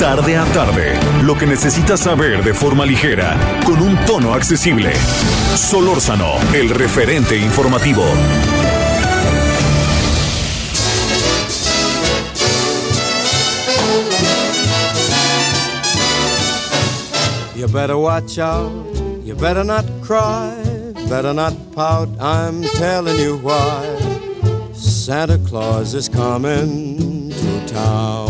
Tarde a tarde, lo que necesitas saber de forma ligera, con un tono accesible. Solórzano, el referente informativo. You better watch out, you better not cry, better not pout, I'm telling you why. Santa Claus is coming to town.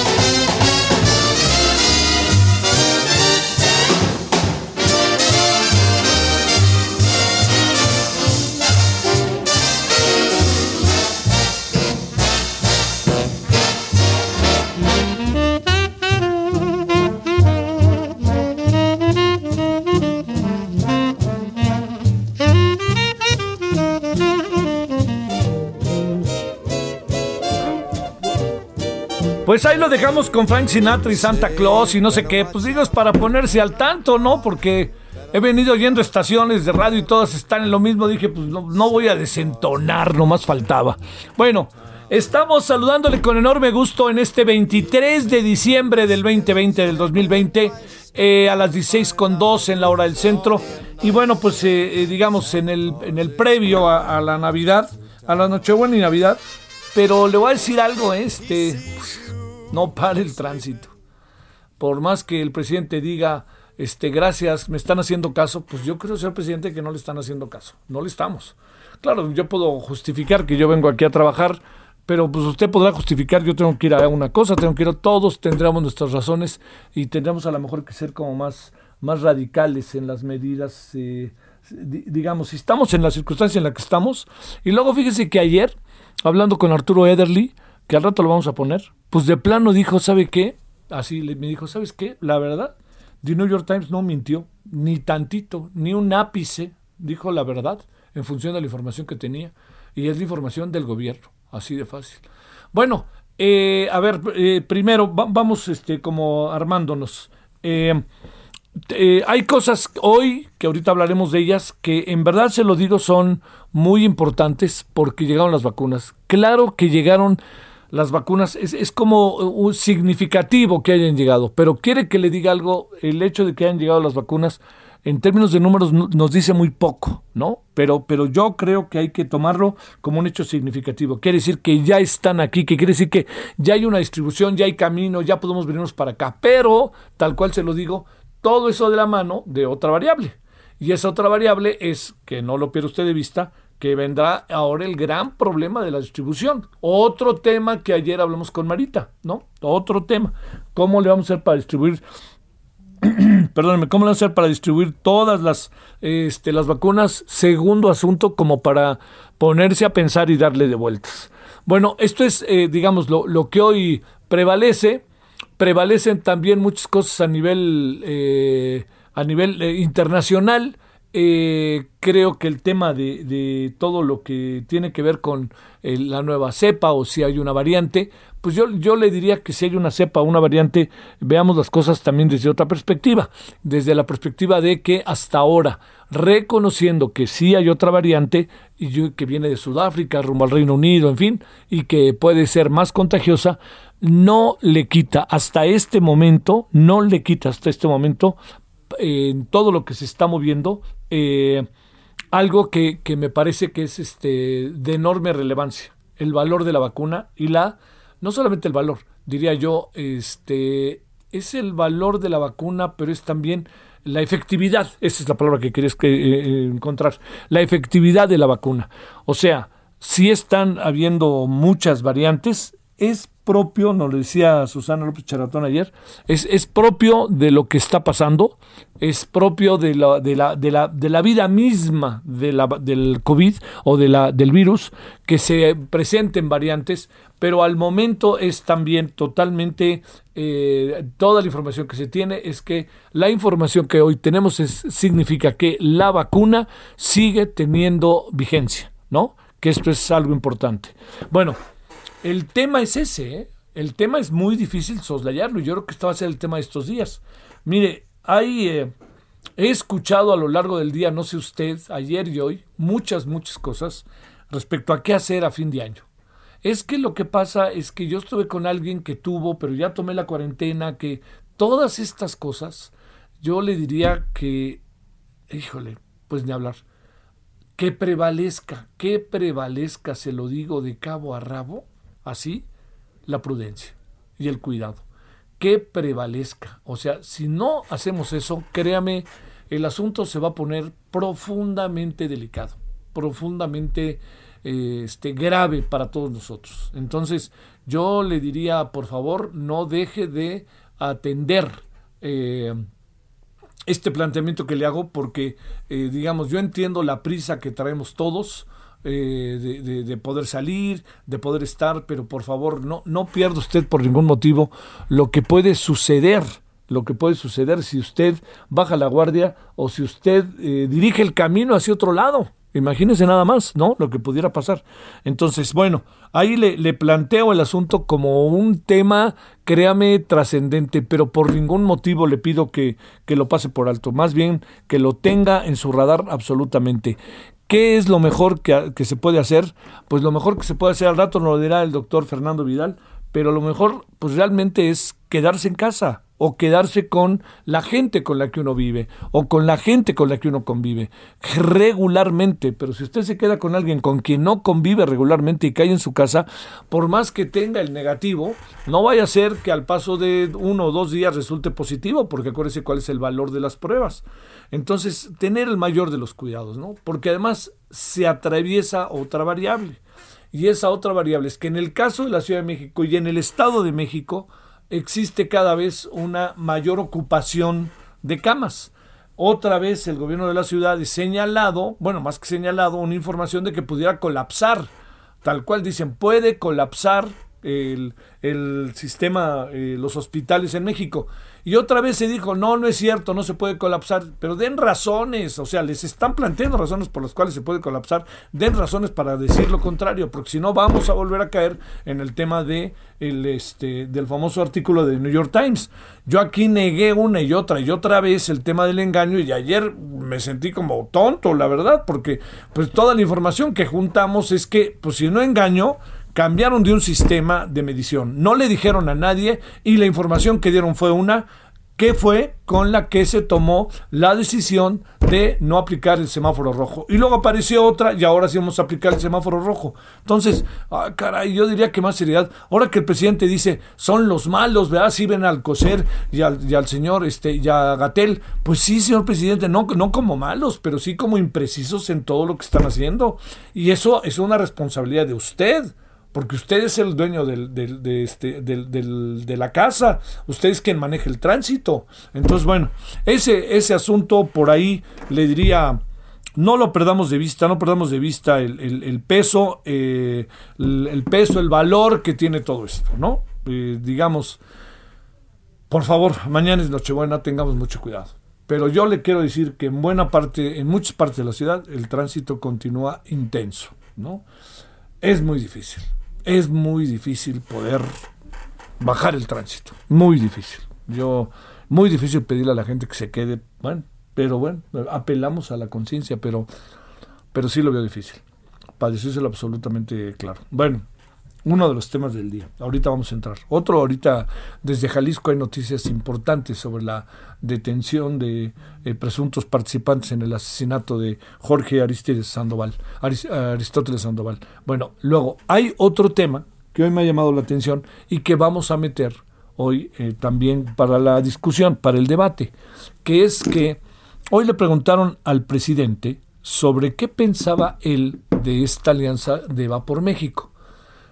Pues ahí lo dejamos con Frank Sinatra y Santa Claus y no sé qué. Pues digo, es para ponerse al tanto, ¿no? Porque he venido oyendo estaciones de radio y todas están en lo mismo. Dije, pues no, voy a desentonar, nomás faltaba. Bueno, estamos saludándole con enorme gusto en este 23 de diciembre del 2020, del 2020, eh, a las 16 con 2 en la hora del centro. Y bueno, pues eh, eh, digamos en el, en el previo a, a la Navidad, a la Nochebuena y Navidad. Pero le voy a decir algo, este, no pare el tránsito. Por más que el presidente diga, este, gracias, me están haciendo caso, pues yo creo, señor presidente, que no le están haciendo caso. No le estamos. Claro, yo puedo justificar que yo vengo aquí a trabajar, pero pues usted podrá justificar, yo tengo que ir a una cosa, tengo que ir a todos, tendremos nuestras razones y tendremos a lo mejor que ser como más, más radicales en las medidas, eh, di- digamos, si estamos en la circunstancia en la que estamos. Y luego fíjese que ayer, hablando con Arturo Ederly, que al rato lo vamos a poner, pues de plano dijo, ¿sabe qué? Así me dijo, ¿sabes qué? La verdad, The New York Times no mintió, ni tantito, ni un ápice, dijo la verdad, en función de la información que tenía, y es la información del gobierno, así de fácil. Bueno, eh, a ver, eh, primero va- vamos este, como armándonos. Eh, eh, hay cosas hoy, que ahorita hablaremos de ellas, que en verdad se lo digo son muy importantes porque llegaron las vacunas. Claro que llegaron las vacunas, es, es como un significativo que hayan llegado, pero quiere que le diga algo, el hecho de que hayan llegado las vacunas, en términos de números no- nos dice muy poco, ¿no? Pero, pero yo creo que hay que tomarlo como un hecho significativo. Quiere decir que ya están aquí, que quiere decir que ya hay una distribución, ya hay camino, ya podemos venirnos para acá. Pero, tal cual se lo digo, todo eso de la mano de otra variable. Y esa otra variable es, que no lo pierda usted de vista, que vendrá ahora el gran problema de la distribución. Otro tema que ayer hablamos con Marita, ¿no? Otro tema. ¿Cómo le vamos a hacer para distribuir perdónenme, ¿cómo lo van a hacer para distribuir todas las, este, las vacunas? Segundo asunto, como para ponerse a pensar y darle de vueltas. Bueno, esto es, eh, digamos, lo, lo que hoy prevalece. Prevalecen también muchas cosas a nivel, eh, a nivel eh, internacional. Eh, creo que el tema de, todo lo que tiene que ver con eh, la nueva cepa o si hay una variante, pues yo, yo le diría que si hay una cepa o una variante, veamos las cosas también desde otra perspectiva, desde la perspectiva de que hasta ahora, reconociendo que sí hay otra variante y que viene de Sudáfrica, rumbo al Reino Unido, en fin, y que puede ser más contagiosa, no le quita hasta este momento, no le quita hasta este momento en todo lo que se está moviendo eh, algo que, que, me parece que es este de enorme relevancia, el valor de la vacuna y la, no solamente el valor, diría yo, este, es el valor de la vacuna, pero es también la efectividad, esa es la palabra que querías que, eh, encontrar, la efectividad de la vacuna. O sea, si están habiendo muchas variantes, es propio, nos lo decía Susana López Charatón ayer, es, es propio de lo que está pasando, es propio de la, de la, de la, de la vida misma de la, del COVID o de la, del virus, que se presenten variantes, pero al momento es también totalmente, eh, toda la información que se tiene es que la información que hoy tenemos es, significa que la vacuna sigue teniendo vigencia, ¿no? Que esto es algo importante. Bueno, el tema es ese, ¿eh? el tema es muy difícil soslayarlo. Yo creo que esto va a ser el tema de estos días. Mire, hay, eh, he escuchado a lo largo del día, no sé usted, ayer y hoy, muchas, muchas cosas respecto a qué hacer a fin de año. Es que lo que pasa es que yo estuve con alguien que tuvo, pero ya tomé la cuarentena, que todas estas cosas, yo le diría que, híjole, pues ni hablar, que prevalezca, que prevalezca, se lo digo de cabo a rabo, así la prudencia y el cuidado. Que prevalezca. O sea, si no hacemos eso, créame, el asunto se va a poner profundamente delicado, profundamente eh, este, grave para todos nosotros. Entonces, yo le diría, por favor, no deje de atender eh, este planteamiento que le hago porque, eh, digamos, yo entiendo la prisa que traemos todos, eh, de, poder salir, de poder estar, pero por favor no, no pierda usted por ningún motivo lo que puede suceder, lo que puede suceder si usted baja la guardia o si usted eh, dirige el camino hacia otro lado. Imagínese nada más, ¿no? Lo que pudiera pasar. Entonces, bueno, ahí le, le planteo el asunto como un tema, créame, trascendente, pero por ningún motivo le pido que, que lo pase por alto. Más bien que lo tenga en su radar absolutamente. ¿Qué es lo mejor que, se puede hacer? Pues lo mejor que se puede hacer al rato nos lo dirá el doctor Fernando Vidal, pero lo mejor pues realmente es quedarse en casa o quedarse con la gente con la que uno vive o con la gente con la que uno convive regularmente. Pero si usted se queda con alguien con quien no convive regularmente y cae en su casa, por más que tenga el negativo, no vaya a ser que al paso de uno o dos días resulte positivo, porque acuérdese cuál es el valor de las pruebas. Entonces, tener el mayor de los cuidados, ¿no? Porque además se atraviesa otra variable. Y esa otra variable es que en el caso de la Ciudad de México y en el Estado de México, existe cada vez una mayor ocupación de camas. Otra vez el gobierno de la ciudad ha señalado, bueno, más que señalado, una información de que pudiera colapsar. Tal cual dicen, puede colapsar el, el sistema, eh, los hospitales en México. Y otra vez se dijo, no, no es cierto, no se puede colapsar, pero den razones, o sea, les están planteando razones por las cuales se puede colapsar, den razones para decir lo contrario, porque si no vamos a volver a caer en el tema de el, este, del famoso artículo de New York Times. Yo aquí negué una y otra y otra vez el tema del engaño y ayer me sentí como tonto, la verdad, porque pues toda la información que juntamos es que, pues si no engaño, cambiaron de un sistema de medición. No le dijeron a nadie y la información que dieron fue una que fue con la que se tomó la decisión de no aplicar el semáforo rojo. Y luego apareció otra y ahora sí vamos a aplicar el semáforo rojo. Entonces, ah, caray, yo diría que más seriedad. Ahora que el presidente dice, son los malos, ¿verdad? Si ven al coser y al, señor, este, y a Gatel, pues sí, señor presidente, no, no como malos, pero sí como imprecisos en todo lo que están haciendo. Y eso es una responsabilidad de usted porque usted es el dueño del, de, este, la casa, usted es quien maneja el tránsito. Entonces, bueno, ese, ese asunto por ahí le diría, no lo perdamos de vista, no perdamos de vista el, peso, eh, el, peso, el valor que tiene todo esto, ¿no? Eh, digamos, por favor, mañana es Nochebuena, tengamos mucho cuidado. Pero yo le quiero decir que en buena parte, en muchas partes de la ciudad, el tránsito continúa intenso, ¿no? Es muy difícil es muy difícil poder bajar el tránsito. Muy difícil. Yo, muy difícil pedirle a la gente que se quede. Bueno, pero bueno, apelamos a la conciencia, pero, pero sí lo veo difícil. Para decírselo absolutamente claro. Bueno, uno de los temas del día. Ahorita vamos a entrar. Otro, ahorita desde Jalisco hay noticias importantes sobre la detención de eh, presuntos participantes en el asesinato de Jorge Aristides Sandoval, Aristóteles Sandoval. Bueno, luego hay otro tema que hoy me ha llamado la atención y que vamos a meter hoy eh, también para la discusión, para el debate, que es que hoy le preguntaron al presidente sobre qué pensaba él de esta alianza de Va por México.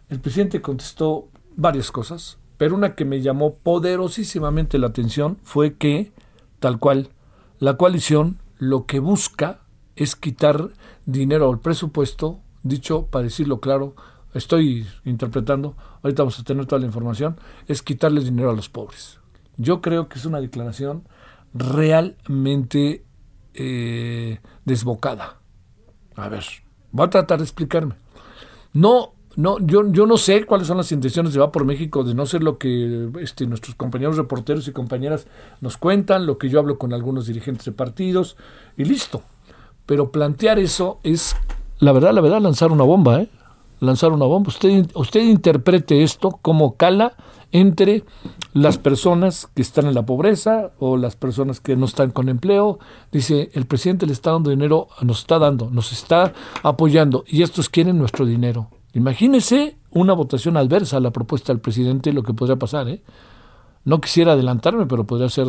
El presidente contestó varias cosas, pero una que me llamó poderosísimamente la atención fue que, tal cual, la coalición lo que busca es quitar dinero al presupuesto, dicho para decirlo claro, estoy interpretando, ahorita vamos a tener toda la información, es quitarle dinero a los pobres. Yo creo que es una declaración realmente eh, desbocada. A ver, voy a tratar de explicarme. No no, yo, yo no sé cuáles son las intenciones de Va por México, de no ser lo que este, nuestros compañeros reporteros y compañeras nos cuentan, lo que yo hablo con algunos dirigentes de partidos, y listo. Pero plantear eso es, la verdad, la verdad, lanzar una bomba, ¿eh? Lanzar una bomba. Usted, usted interprete esto como cala entre las personas que están en la pobreza o las personas que no están con empleo. Dice, el presidente le está dando dinero, nos está dando, nos está apoyando y estos quieren nuestro dinero. Imagínese una votación adversa a la propuesta del presidente, lo que podría pasar, ¿eh? No quisiera adelantarme, pero podría ser,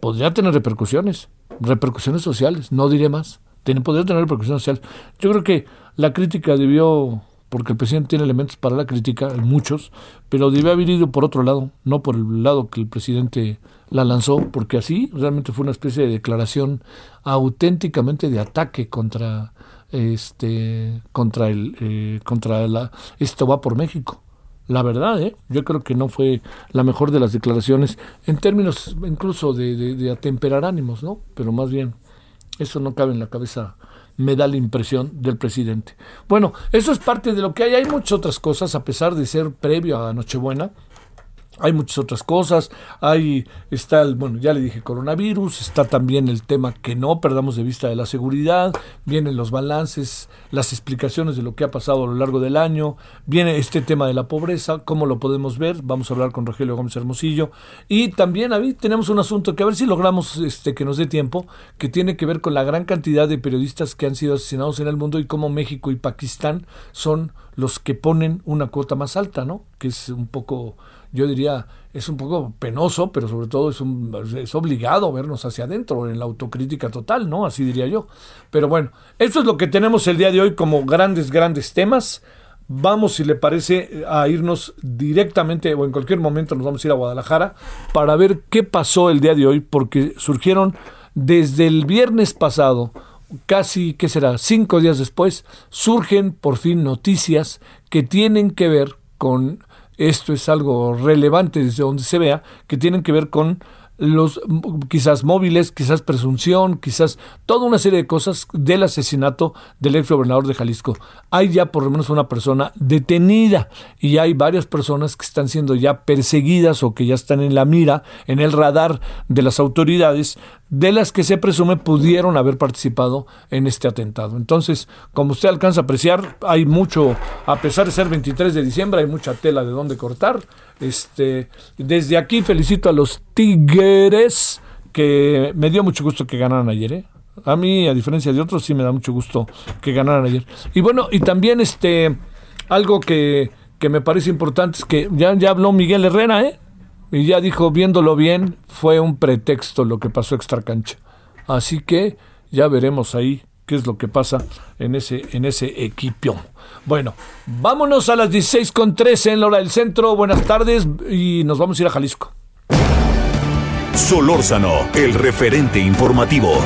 podría tener repercusiones, repercusiones sociales, no diré más, podría tener repercusiones sociales. Yo creo que la crítica debió, porque el presidente tiene elementos para la crítica, muchos, pero debió haber ido por otro lado, no por el lado que el presidente la lanzó, porque así realmente fue una especie de declaración auténticamente de ataque contra este contra el eh, contra la esto va por México. La verdad ¿eh? yo creo que no fue la mejor de las declaraciones en términos incluso de, atemperar ánimos no pero más bien eso no cabe en la cabeza me da la impresión del presidente. Bueno eso es parte de lo que hay. Hay muchas otras cosas a pesar de ser previo a Nochebuena hay muchas otras cosas, hay está el, bueno, ya le dije coronavirus, está también el tema que no perdamos de vista de la seguridad, vienen los balances, las explicaciones de lo que ha pasado a lo largo del año, viene este tema de la pobreza, cómo lo podemos ver, vamos a hablar con Rogelio Gómez Hermosillo y también ahí tenemos un asunto que a ver si logramos este que nos dé tiempo, que tiene que ver con la gran cantidad de periodistas que han sido asesinados en el mundo y cómo México y Pakistán son los que ponen una cuota más alta, ¿no? Que es un poco yo diría, es un poco penoso, pero sobre todo es, un, es obligado vernos hacia adentro, en la autocrítica total, ¿no? Así diría yo. Pero bueno, esto es lo que tenemos el día de hoy como grandes, grandes temas. Vamos, si le parece, a irnos directamente o en cualquier momento nos vamos a ir a Guadalajara para ver qué pasó el día de hoy, porque surgieron desde el viernes pasado, casi, ¿qué será? Cinco días después, surgen por fin noticias que tienen que ver con esto es algo relevante desde donde se vea, que tienen que ver con los quizás móviles, quizás presunción, quizás toda una serie de cosas del asesinato del ex gobernador de Jalisco. Hay ya por lo menos una persona detenida y hay varias personas que están siendo ya perseguidas o que ya están en la mira, en el radar de las autoridades de las que se presume pudieron haber participado en este atentado. Entonces, como usted alcanza a apreciar, hay mucho, a pesar de ser 23 de diciembre, hay mucha tela de dónde cortar. Este, desde aquí felicito a los Tigres, que me dio mucho gusto que ganaran ayer, ¿eh? A mí, a diferencia de otros, sí me da mucho gusto que ganaran ayer. Y bueno, y también este, algo que, que me parece importante es que ya, ya habló Miguel Herrera, ¿eh? Y ya dijo, viéndolo bien, fue un pretexto lo que pasó extra cancha. Así que ya veremos ahí qué es lo que pasa en ese, en ese equipo. Bueno, vámonos a las 16 con 13 en la hora del centro. Buenas tardes y nos vamos a ir a Jalisco. Solórzano, el referente informativo.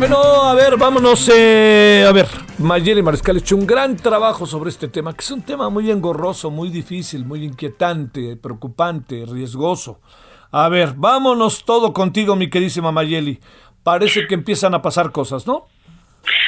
Bueno, a ver, vámonos. Eh, a ver, Mayeli Mariscal ha hecho un gran trabajo sobre este tema, que es un tema muy engorroso, muy difícil, muy inquietante, preocupante, riesgoso. A ver, vámonos todo contigo, mi queridísima Mayeli. Parece que empiezan a pasar cosas, ¿no?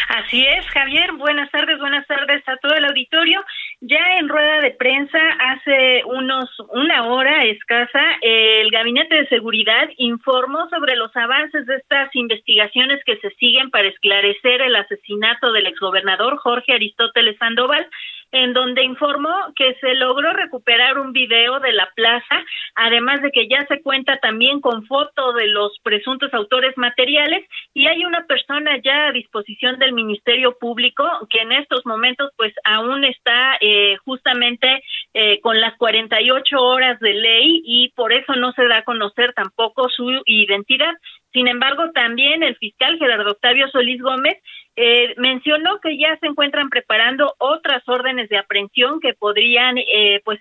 Así es, Javier. Buenas tardes, buenas tardes a todo el auditorio. Ya en rueda de prensa hace unos una hora escasa, el Gabinete de Seguridad informó sobre los avances de estas investigaciones que se siguen para esclarecer el asesinato del exgobernador Jorge Aristóteles Sandoval en donde informó que se logró recuperar un video de la plaza, además de que ya se cuenta también con foto de los presuntos autores materiales y hay una persona ya a disposición del Ministerio Público que en estos momentos pues aún está eh, justamente eh, con las 48 horas de ley y por eso no se da a conocer tampoco su identidad. Sin embargo, también el fiscal Gerardo Octavio Solís Gómez eh, mencionó que ya se encuentran preparando otras órdenes de aprehensión que podrían eh, pues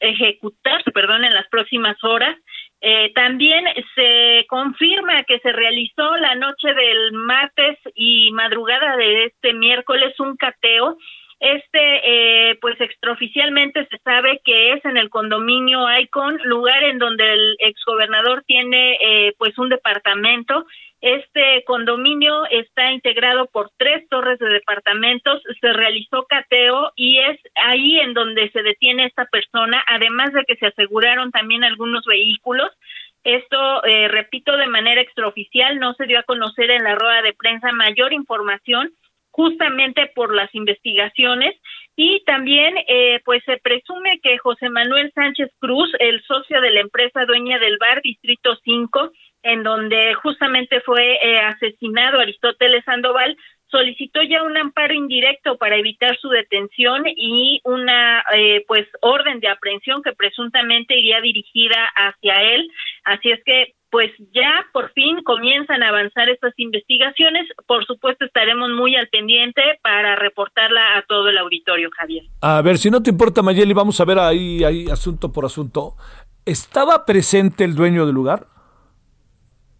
ejecutarse perdón, en las próximas horas. Eh, también se confirma que se realizó la noche del martes y madrugada de este miércoles un cateo este, eh, pues extraoficialmente se sabe que es en el condominio Icon, lugar en donde el exgobernador tiene eh, pues un departamento. Este condominio está integrado por tres torres de departamentos, se realizó cateo y es ahí en donde se detiene esta persona, además de que se aseguraron también algunos vehículos. Esto, eh, repito, de manera extraoficial, no se dio a conocer en la rueda de prensa mayor información justamente por las investigaciones y también eh, pues se presume que José Manuel Sánchez Cruz, el socio de la empresa dueña del bar Distrito 5, en donde justamente fue eh, asesinado Aristóteles Sandoval, solicitó ya un amparo indirecto para evitar su detención y una eh, pues orden de aprehensión que presuntamente iría dirigida hacia él. Así es que pues ya por fin comienzan a avanzar estas investigaciones. Por supuesto, estaremos muy al pendiente para reportarla a todo el auditorio, Javier. A ver, si no te importa, Mayeli, vamos a ver ahí, ahí asunto por asunto. ¿Estaba presente el dueño del lugar?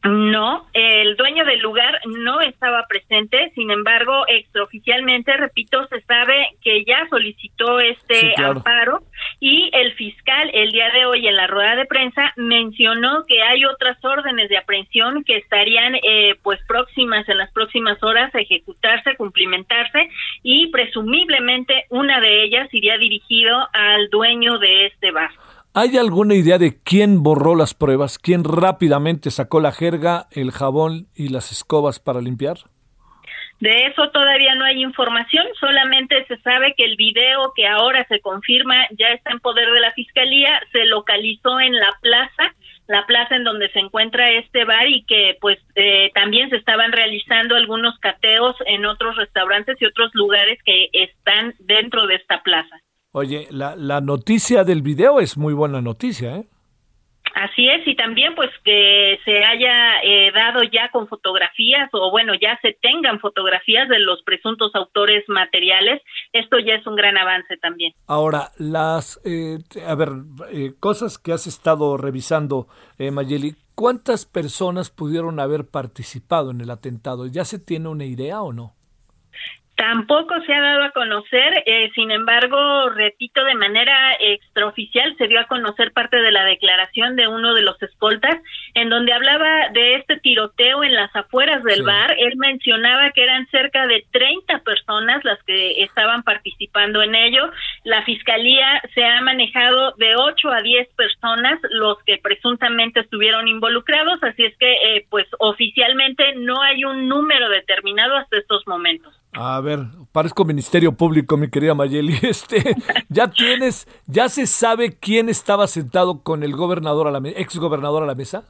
No, el dueño del lugar no estaba presente, sin embargo, extraoficialmente, repito, se sabe que ya solicitó este amparo y el fiscal el día de hoy en la rueda de prensa mencionó que hay otras órdenes de aprehensión que estarían eh, pues próximas en las próximas horas a ejecutarse, cumplimentarse y presumiblemente una de ellas iría dirigido al dueño de este bar. ¿Hay alguna idea de quién borró las pruebas? ¿Quién rápidamente sacó la jerga, el jabón y las escobas para limpiar? De eso todavía no hay información, solamente se sabe que el video que ahora se confirma ya está en poder de la fiscalía, se localizó en la plaza, la plaza en donde se encuentra este bar y que pues eh, también se estaban realizando algunos cateos en otros restaurantes y otros lugares que están dentro de esta plaza. Oye, la, la noticia del video es muy buena noticia, ¿eh? Así es, y también pues que se haya eh, dado ya con fotografías o bueno, ya se tengan fotografías de los presuntos autores materiales, esto ya es un gran avance también. Ahora, las, eh, a ver, eh, cosas que has estado revisando, Mayeli, ¿cuántas personas pudieron haber participado en el atentado? ¿Ya se tiene una idea o no? Tampoco se ha dado a conocer, eh, sin embargo, repito, de manera extraoficial se dio a conocer parte de la declaración de uno de los escoltas, en donde hablaba de este tiroteo en las afueras del bar. Él mencionaba que eran cerca de 30 personas las que estaban participando en ello. La fiscalía se ha manejado de 8 a 10 personas los que presuntamente estuvieron involucrados, así es que, eh, pues, oficialmente no hay un número determinado hasta estos momentos. A ver, parezco Ministerio Público, mi querida Mayeli. Este, ya tienes, ya se sabe quién estaba sentado con el gobernador a la ex gobernador a la mesa.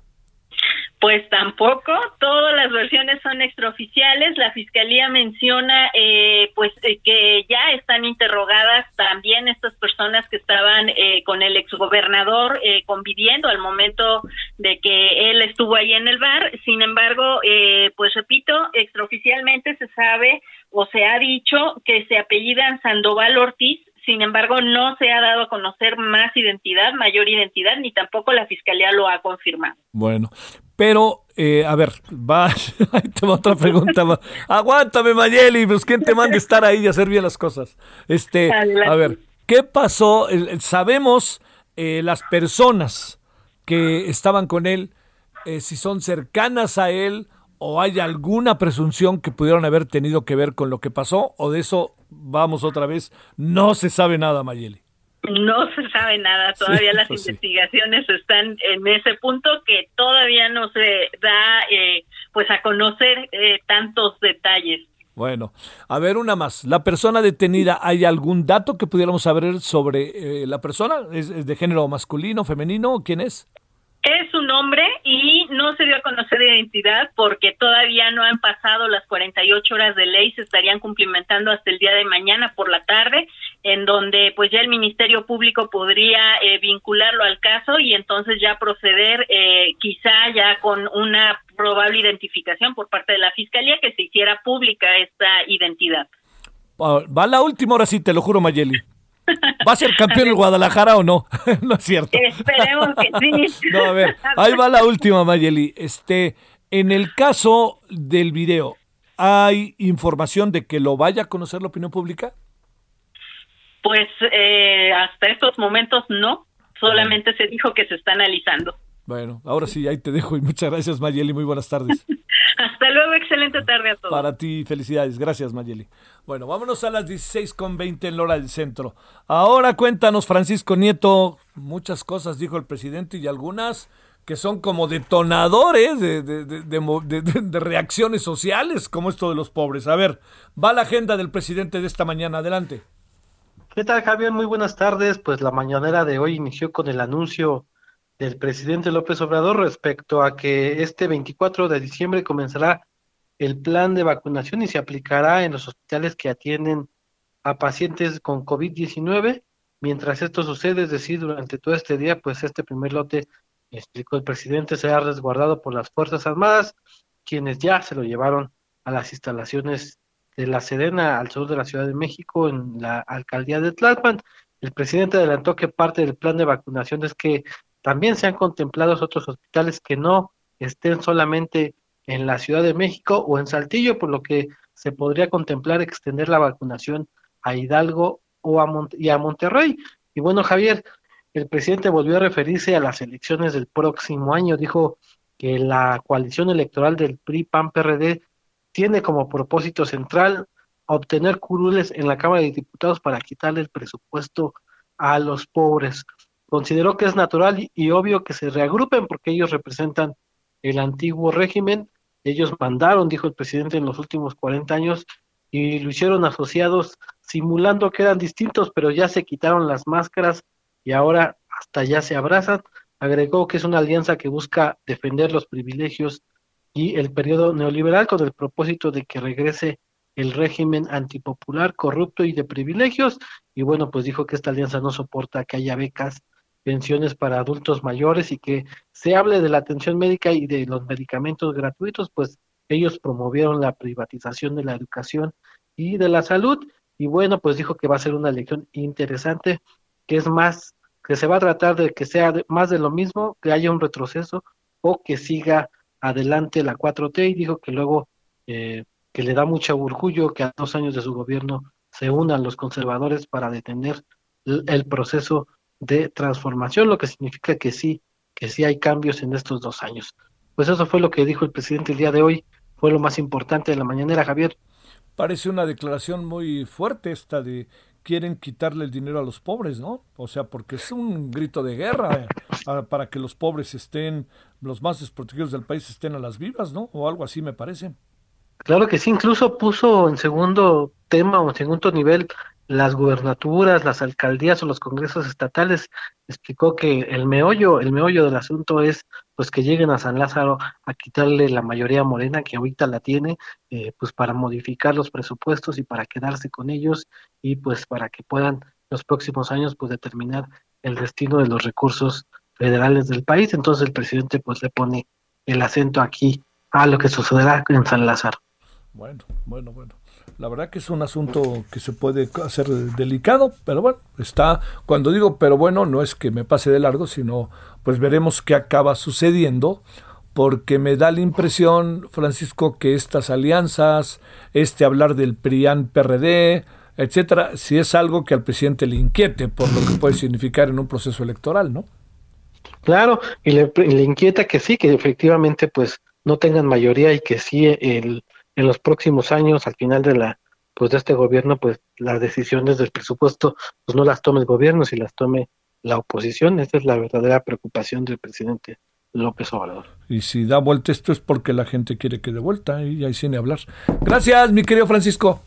Pues tampoco, todas las versiones son extraoficiales. La fiscalía menciona, eh, pues, eh, que ya están interrogadas también estas personas que estaban eh, con el exgobernador eh, conviviendo al momento de que él estuvo ahí en el bar. Sin embargo, eh, pues repito, extraoficialmente se sabe o se ha dicho que se apellidan Sandoval Ortiz, sin embargo, no se ha dado a conocer más identidad, mayor identidad, ni tampoco la fiscalía lo ha confirmado. Bueno, pero, eh, a ver, va, ahí te va otra pregunta. Aguántame, Mayeli, pues quién te manda estar ahí y hacer bien las cosas. Este, a ver, ¿qué pasó? Sabemos eh, las personas que estaban con él, eh, si son cercanas a él o hay alguna presunción que pudieron haber tenido que ver con lo que pasó o de eso vamos otra vez, no se sabe nada, Mayeli. No se sabe nada, todavía las pues sí. investigaciones están en ese punto que todavía no se da eh, pues a conocer eh, tantos detalles. Bueno, a ver una más. La persona detenida, ¿hay algún dato que pudiéramos saber sobre eh, la persona? ¿Es, es de género masculino, femenino? ¿Quién es? Es un hombre y no se dio a conocer identidad porque todavía no han pasado las 48 horas de ley, se estarían cumplimentando hasta el día de mañana por la tarde, en donde pues ya el Ministerio Público podría eh, vincularlo al caso y entonces ya proceder eh, quizá ya con una probable identificación por parte de la Fiscalía que se hiciera pública esta identidad. Ah, Va la última, ahora sí, te lo juro, Mayeli. ¿Va a ser campeón el Guadalajara o no? no es cierto. Esperemos que sí. No, a ver, ahí va la última, Mayeli. Este, en el caso del video, ¿hay información de que lo vaya a conocer la opinión pública? Pues eh, hasta estos momentos no, solamente se dijo que se está analizando. Bueno, ahora sí, ahí te dejo y muchas gracias, Mayeli. Muy buenas tardes. Hasta luego, excelente tarde a todos. Para ti, felicidades. Gracias, Mayeli. Bueno, vámonos a las 16.20 en hora del centro. Ahora cuéntanos, Francisco Nieto, muchas cosas dijo el presidente y algunas que son como detonadores de, de, de, de, de reacciones sociales, como esto de los pobres. A ver, va la agenda del presidente de esta mañana. Adelante. ¿Qué tal, Javier? Muy buenas tardes. Pues la mañanera de hoy inició con el anuncio del presidente López Obrador respecto a que este 24 de diciembre comenzará el plan de vacunación y se aplicará en los hospitales que atienden a pacientes con COVID-19. Mientras esto sucede, es decir, durante todo este día, pues este primer lote, explicó el presidente, será resguardado por las Fuerzas Armadas, quienes ya se lo llevaron a las instalaciones de la Sedena al sur de la Ciudad de México, en la alcaldía de Tlalpan. El presidente adelantó que parte del plan de vacunación es que también se han contemplado otros hospitales que no estén solamente en la Ciudad de México o en Saltillo, por lo que se podría contemplar extender la vacunación a Hidalgo o a y a Monterrey. Y bueno, Javier, el presidente volvió a referirse a las elecciones del próximo año. Dijo que la coalición electoral del PRI-PAN-PRD tiene como propósito central obtener curules en la Cámara de Diputados para quitarle el presupuesto a los pobres consideró que es natural y, obvio que se reagrupen porque ellos representan el antiguo régimen, ellos mandaron, dijo el presidente, en los últimos 40 años y lo hicieron asociados simulando que eran distintos, pero ya se quitaron las máscaras y ahora hasta ya se abrazan. Agregó que es una alianza que busca defender los privilegios y el periodo neoliberal con el propósito de que regrese el régimen antipopular, corrupto y de privilegios. Y bueno, pues dijo que esta alianza no soporta que haya becas pensiones para adultos mayores y que se hable de la atención médica y de los medicamentos gratuitos, pues ellos promovieron la privatización de la educación y de la salud. Y bueno, pues dijo que va a ser una elección interesante, que es más, que se va a tratar de que sea más de lo mismo, que haya un retroceso o que siga adelante la 4T y dijo que luego eh, que le da mucho orgullo que a dos años de su gobierno se unan los conservadores para detener el, el proceso de transformación, lo que significa que sí, que sí hay cambios en estos dos años. Pues eso fue lo que dijo el presidente el día de hoy, fue lo más importante de la mañanera, Javier. Parece una declaración muy fuerte esta de quieren quitarle el dinero a los pobres, ¿no? O sea, porque es un grito de guerra eh, para que los pobres estén, los más desprotegidos del país estén a las vivas, ¿no? O algo así me parece. Claro que sí, incluso puso en segundo tema o en segundo nivel las gubernaturas, las alcaldías o los congresos estatales, explicó que el meollo, el meollo del asunto es pues que lleguen a San Lázaro a quitarle la mayoría morena que ahorita la tiene, eh, pues para modificar los presupuestos y para quedarse con ellos y pues para que puedan los próximos años pues determinar el destino de los recursos federales del país. Entonces el presidente pues le pone el acento aquí a lo que sucederá en San Lázaro. Bueno, bueno, bueno. La verdad que es un asunto que se puede hacer delicado, pero bueno, está, cuando digo pero bueno, no es que me pase de largo, sino pues veremos qué acaba sucediendo, porque me da la impresión, Francisco, que estas alianzas, este hablar del PRIAN PRD, etcétera, si es algo que al presidente le inquiete por lo que puede significar en un proceso electoral, ¿no? Claro, y le, le inquieta que sí, que efectivamente pues no tengan mayoría y que sí el en los próximos años, al final de la pues de este gobierno, pues las decisiones del presupuesto, pues no las tome el gobierno, si las tome la oposición. Esa es la verdadera preocupación del presidente López Obrador. Y si da vuelta esto es porque la gente quiere que dé vuelta y ahí sin hablar. Gracias, mi querido Francisco.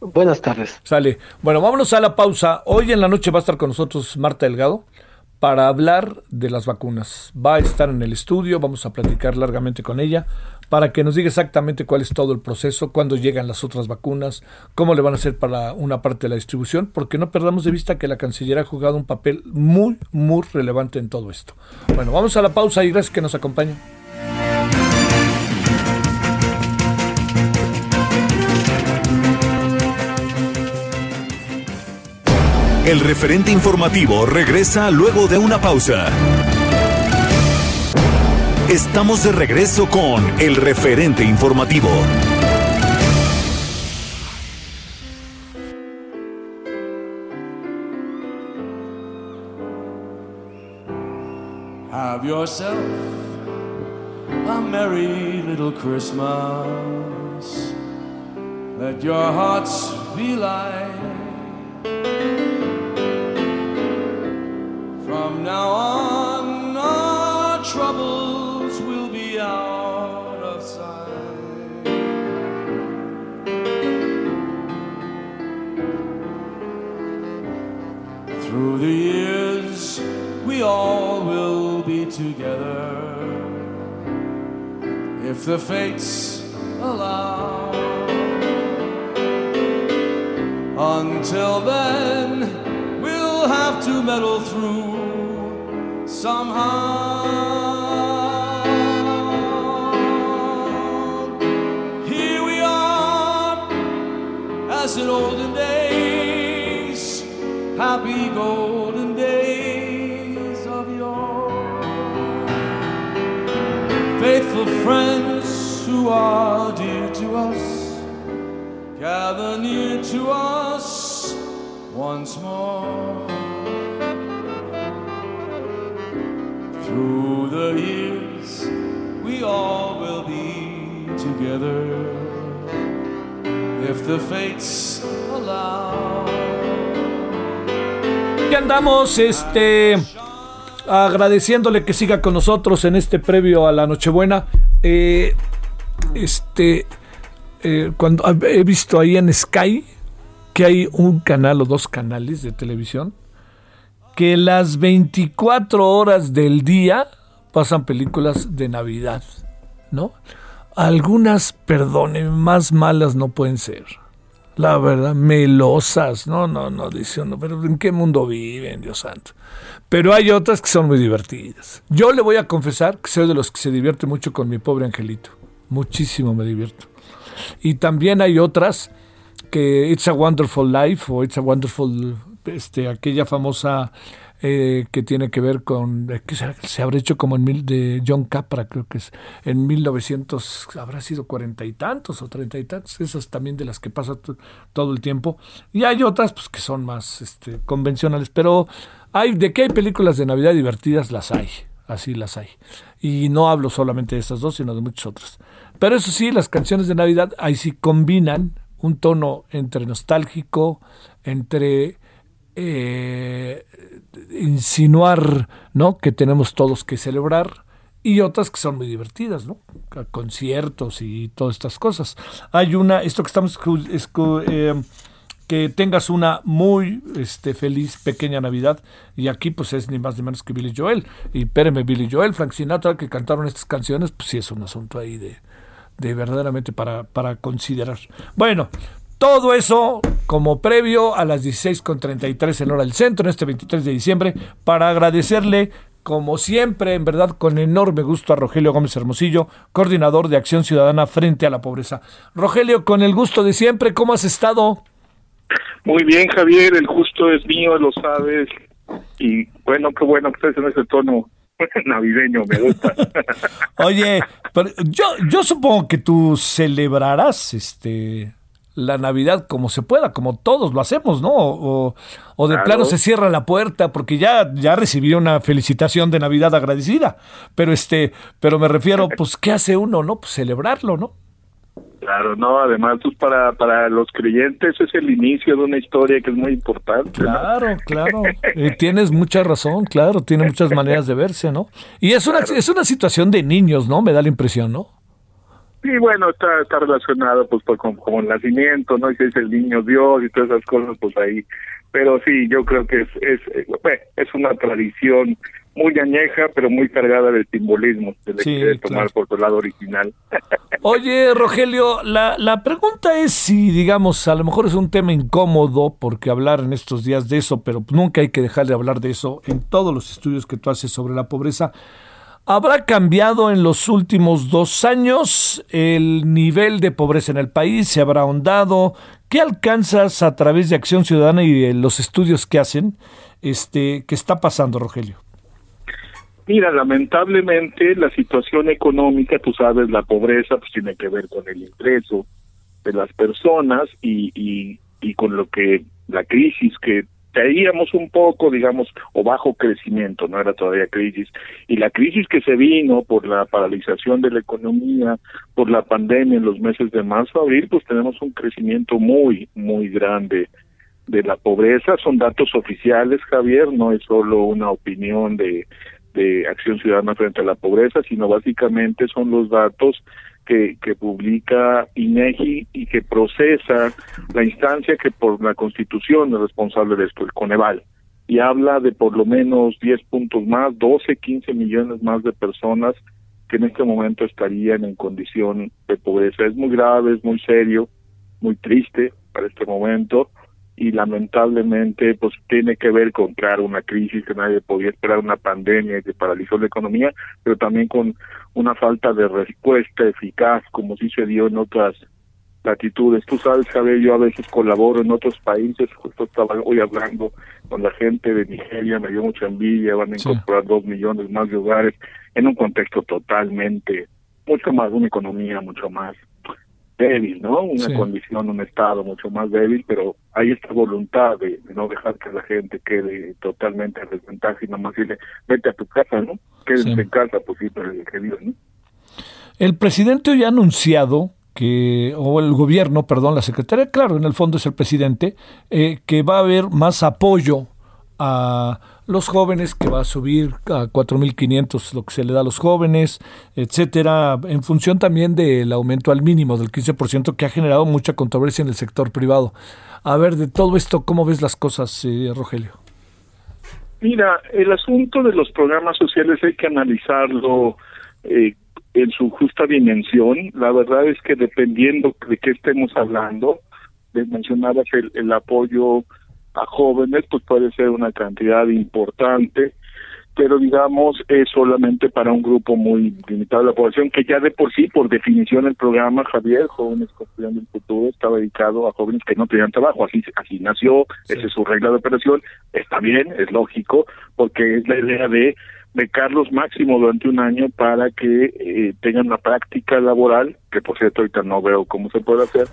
Buenas tardes. Sale. Bueno, vámonos a la pausa. Hoy en la noche va a estar con nosotros Marta Delgado para hablar de las vacunas. Va a estar en el estudio, vamos a platicar largamente con ella para que nos diga exactamente cuál es todo el proceso, cuándo llegan las otras vacunas, cómo le van a hacer para una parte de la distribución, porque no perdamos de vista que la canciller ha jugado un papel muy, muy relevante en todo esto. Bueno, vamos a la pausa y gracias que nos acompañen. El referente informativo regresa luego de una pausa. Estamos de regreso con el referente informativo. Have yourself a merry little Christmas. Let your hearts be light. From now on, our troubles will be out of sight. Through the years, we all will be together if the fates allow. Until then, we'll have to meddle through somehow. Here we are, as in olden days, happy golden days of yore. Faithful friends who are dear to us gather near to us once more. We all will be together if the fates allow. Y andamos, este, agradeciéndole que siga con nosotros en este previo a la Nochebuena. Eh, este, eh, cuando he visto ahí en Sky que hay un canal o dos canales de televisión que las 24 horas del día pasan películas de Navidad, ¿no? Algunas, perdone, más malas no pueden ser. La verdad, melosas. No, no, no, dice uno, pero ¿en qué mundo viven, Dios santo? Pero hay otras que son muy divertidas. Yo le voy a confesar que soy de los que se divierte mucho con mi pobre angelito. Muchísimo me divierto. Y también hay otras que It's a Wonderful Life o It's a Wonderful, este, aquella famosa eh, que tiene que ver con, eh, se, habrá hecho como en mil, de John Capra, creo que es, en 1900, habrá sido cuarenta y tantos o treinta y tantos, esas también de las que pasa todo el tiempo. Y hay otras pues que son más este, convencionales, pero hay, de que hay películas de Navidad divertidas, las hay, así las hay. Y no hablo solamente de estas dos, sino de muchas otras. Pero eso sí, las canciones de Navidad ahí sí combinan un tono entre nostálgico, entre eh, insinuar ¿no? que tenemos todos que celebrar y otras que son muy divertidas, ¿no? conciertos y todas estas cosas. Hay una, esto que estamos, es, eh, que tengas una muy este, feliz pequeña Navidad y aquí pues es ni más ni menos que Billy Joel y espéreme Billy Joel, Frank Sinatra que cantaron estas canciones, pues sí es un asunto ahí de, de verdaderamente para, para considerar. Bueno, todo eso como previo a las 16.33 en hora del centro, en este 23 de diciembre, para agradecerle, como siempre, en verdad, con enorme gusto a Rogelio Gómez Hermosillo, coordinador de Acción Ciudadana frente a la pobreza. Rogelio, con el gusto de siempre, ¿cómo has estado? Muy bien, Javier, el gusto es mío, lo sabes. Y bueno, qué bueno que estés en ese tono navideño, me gusta. Oye, pero yo, yo supongo que tú celebrarás este la Navidad como se pueda, como todos lo hacemos, ¿no? O, o de claro. plano se cierra la puerta porque ya, ya recibí una felicitación de Navidad agradecida. Pero este, pero me refiero, pues, ¿qué hace uno, no? Pues celebrarlo, ¿no? Claro, no, además pues para, para los creyentes es el inicio de una historia que es muy importante. Claro, claro. Eh, tienes mucha razón, claro, tiene muchas maneras de verse, ¿no? Y es una, es una situación de niños, ¿no? Me da la impresión, ¿no? Sí, bueno, está, está relacionado pues, con, con, el nacimiento, ¿no? Y si es el niño Dios y todas esas cosas, pues ahí. Pero sí, yo creo que es, es, eh, es una tradición muy añeja, pero muy cargada de simbolismo, se le quiere tomar por su lado original. Oye, Rogelio, la, la pregunta es si, digamos, a lo mejor es un tema incómodo, porque hablar en estos días de eso, pero nunca hay que dejar de hablar de eso en todos los estudios que tú haces sobre la pobreza. ¿Habrá cambiado en los últimos dos años el nivel de pobreza en el país? ¿Se habrá ahondado? ¿Qué alcanzas a través de Acción Ciudadana y de los estudios que hacen? Este, ¿Qué está pasando, Rogelio? Mira, lamentablemente la situación económica, tú sabes, la pobreza pues tiene que ver con el ingreso de las personas y, y, y con lo que la crisis que caíamos un poco, digamos, o bajo crecimiento, no era todavía crisis, y la crisis que se vino por la paralización de la economía, por la pandemia en los meses de marzo, abril, pues tenemos un crecimiento muy, muy grande de la pobreza, son datos oficiales, Javier, no es solo una opinión de, de Acción Ciudadana frente a la pobreza, sino básicamente son los datos que, que publica INEGI y que procesa la instancia que por la Constitución es responsable de esto, el Coneval, y habla de por lo menos 10 puntos más, 12, 15 millones más de personas que en este momento estarían en condición de pobreza. Es muy grave, es muy serio, muy triste para este momento y lamentablemente pues tiene que ver con claro una crisis que nadie podía esperar una pandemia que paralizó la economía pero también con una falta de respuesta eficaz como sí se dio en otras latitudes tú sabes Javier yo a veces colaboro en otros países justo estaba hoy hablando con la gente de Nigeria me dio mucha envidia van a incorporar dos millones más de hogares en un contexto totalmente mucho más una economía mucho más débil, ¿no? Una condición, un estado mucho más débil, pero hay esta voluntad de, no dejar que la gente quede totalmente en desventaja y nomás decirle, vete a tu casa, ¿no? Quédense en casa, pues sí, pero que Dios, ¿no? El presidente hoy ha anunciado que, o el gobierno, perdón, la secretaria, claro, en el fondo es el presidente, eh, que va a haber más apoyo a los jóvenes, que va a subir a 4.500 lo que se le da a los jóvenes, etcétera, en función también del aumento al mínimo del 15% que ha generado mucha controversia en el sector privado. A ver, de todo esto, ¿cómo ves las cosas, eh, Rogelio? Mira, el asunto de los programas sociales hay que analizarlo eh, en su justa dimensión. La verdad es que dependiendo de qué estemos hablando, mencionabas el, el apoyo a jóvenes, pues puede ser una cantidad importante, pero digamos es solamente para un grupo muy limitado de la población, que ya de por sí, por definición el programa Javier, Jóvenes Construyendo el Futuro, estaba dedicado a jóvenes que no tenían trabajo, así, así nació, esa es su regla de operación, está bien, es lógico, porque es la idea de becarlos máximo durante un año para que eh, tengan una práctica laboral, que por cierto ahorita no veo cómo se puede hacer,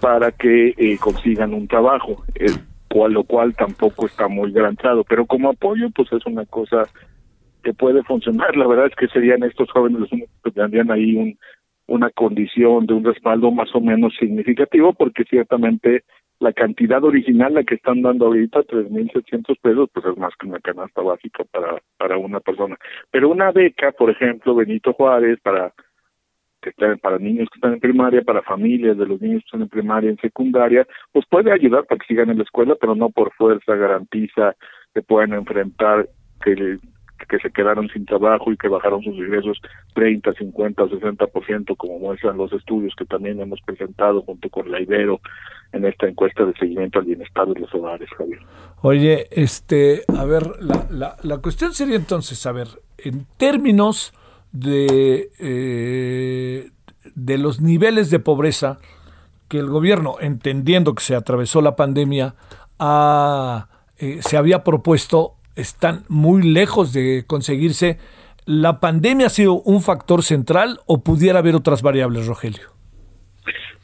para que eh, consigan un trabajo cual lo cual tampoco está muy garantizado, pero como apoyo pues es una cosa que puede funcionar, la verdad es que serían estos jóvenes los únicos que tendrían ahí un, una condición de un respaldo más o menos significativo, porque ciertamente la cantidad original, la que están dando ahorita, 3.600 pesos, pues es más que una canasta básica para, para una persona. Pero una beca, por ejemplo, Benito Juárez, para para niños que están en primaria, para familias de los niños que están en primaria, en secundaria, pues puede ayudar para que sigan en la escuela, pero no por fuerza garantiza que puedan enfrentar que, que se quedaron sin trabajo y que bajaron sus ingresos 30, 50 o 60%, como muestran los estudios que también hemos presentado junto con la Ibero en esta encuesta de seguimiento al bienestar de los hogares, Javier. Oye, este, a ver, la, la, la cuestión sería entonces, a ver, en términos de, eh, de los niveles de pobreza que el gobierno, entendiendo que se atravesó la pandemia, eh, se había propuesto, están muy lejos de conseguirse. ¿La pandemia ha sido un factor central o pudiera haber otras variables, Rogelio?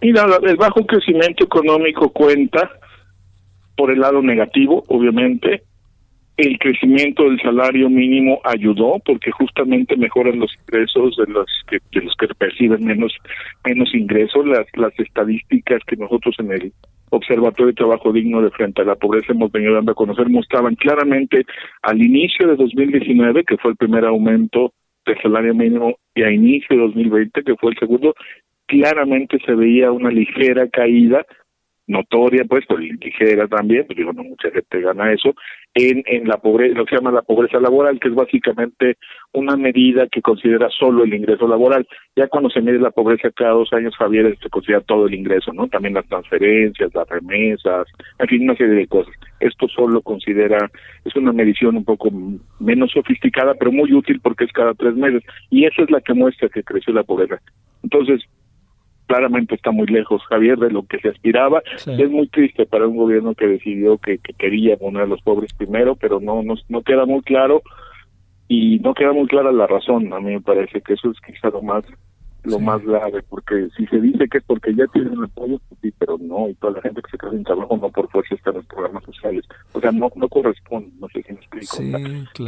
Mira, el bajo crecimiento económico cuenta por el lado negativo, obviamente, el crecimiento del salario mínimo ayudó porque justamente mejoran los ingresos de los que de los que perciben menos menos ingresos. Las las estadísticas que nosotros en el Observatorio de Trabajo Digno de Frente a la Pobreza hemos venido dando a conocer mostraban claramente al inicio de 2019 que fue el primer aumento del salario mínimo y a inicio de 2020 que fue el segundo claramente se veía una ligera caída notoria, pues, pero ligera también, pues digo, no mucha gente gana eso, en, en la pobreza, lo que se llama la pobreza laboral, que es básicamente una medida que considera solo el ingreso laboral. Ya cuando se mide la pobreza cada dos años, Javier, se considera todo el ingreso, ¿no? También las transferencias, las remesas, en fin, una serie de cosas. Esto solo considera, es una medición un poco menos sofisticada, pero muy útil porque es cada tres meses. Y esa es la que muestra que creció la pobreza. Entonces, claramente está muy lejos, Javier, de lo que se aspiraba. Es muy triste para un gobierno que decidió que, quería poner a los pobres primero, pero no, no, no queda muy claro y no queda muy clara la razón. A mí me parece que eso es quizá lo más lo más grave, porque si se dice que es porque ya tienen apoyo, pues sí, pero no, y toda la gente que se queda sin trabajo no por fuerza está en los programas sociales. O sea, no, no corresponde, no sé si me explico.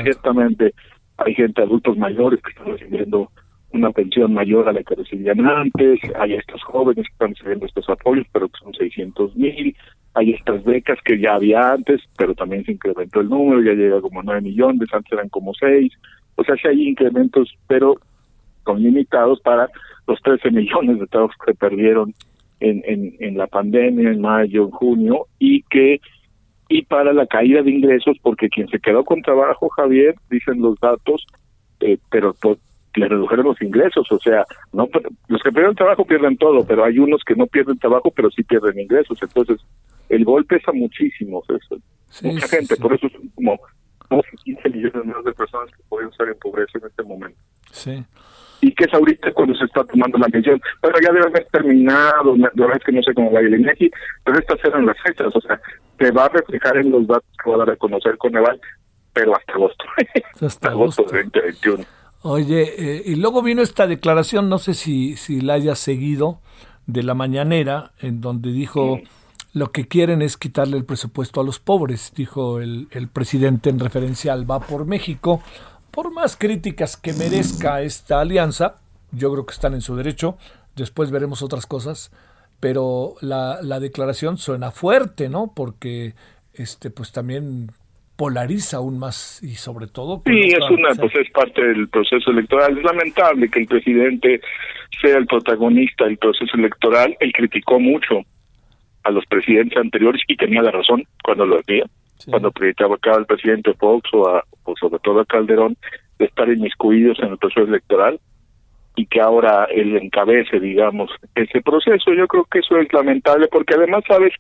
Ciertamente hay gente, adultos mayores que están recibiendo una pensión mayor a la que recibían antes, hay estos jóvenes que están recibiendo estos apoyos, pero que son 600 mil, hay estas becas que ya había antes, pero también se incrementó el número, ya llega como 9 millones, antes eran como 6, o sea, sí hay incrementos, pero son limitados para los 13 millones de trabajos que perdieron en, en, en la pandemia, en mayo, en junio, y que y para la caída de ingresos, porque quien se quedó con trabajo, Javier, dicen los datos, eh, pero le redujeron los ingresos, o sea, no los que pierden trabajo pierden todo, pero hay unos que no pierden trabajo, pero sí pierden ingresos, entonces el golpe pesa muchísimo, eso. mucha gente, por eso son como 15 millones más de personas que pueden estar en pobreza en este momento. Sí. Y que es ahorita cuando se está tomando la medición. Pero ya debe haber terminado, la verdad es que no sé cómo va a ir el INEGI, pero estas eran las fechas, o sea, se va a reflejar en los datos que va a dar a conocer con Eval, pero hasta agosto. Hasta, agosto de 2021. Oye, eh, y luego vino esta declaración, no sé si, si la hayas seguido, de la mañanera, en donde dijo lo que quieren es quitarle el presupuesto a los pobres, dijo el, el presidente en referencia al Va por México. Por más críticas que merezca esta alianza, yo creo que están en su derecho, después veremos otras cosas, pero la, la declaración suena fuerte, ¿no? Porque este pues también polariza aún más y sobre todo sí es una pues es parte del proceso electoral. Es lamentable que el presidente sea el protagonista del proceso electoral. Él criticó mucho a los presidentes anteriores y tenía la razón cuando lo hacía cuando criticaba acá al presidente Fox o, a, o sobre todo a Calderón de estar inmiscuidos en el proceso electoral y que ahora él encabece digamos ese proceso. Yo creo que eso es lamentable porque además sabes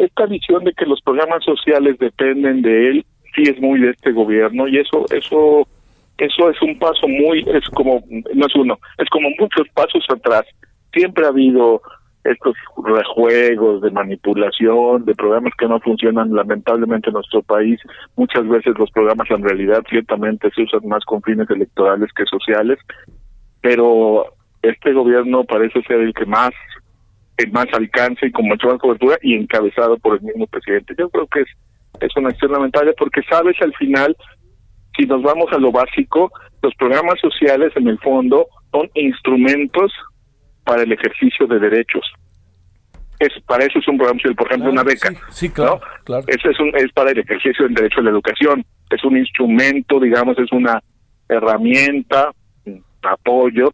esta visión de que los programas sociales dependen de él sí es muy de este gobierno y eso eso eso es un paso muy es como no es uno es como muchos pasos atrás. Siempre ha habido estos rejuegos de manipulación de programas que no funcionan lamentablemente en nuestro país. Muchas veces los programas en realidad ciertamente se usan más con fines electorales que sociales pero este gobierno parece ser el que más más alcance y con mucha más cobertura y encabezado por el mismo presidente. Yo creo que es, es una acción lamentable porque sabes al final, si nos vamos a lo básico, los programas sociales en el fondo son instrumentos para el ejercicio de derechos. Es, para eso es un programa social, por ejemplo, una beca. Sí, claro, claro. Eso es, un, es para el ejercicio del derecho a la educación. Es un instrumento, digamos, es una herramienta, un apoyo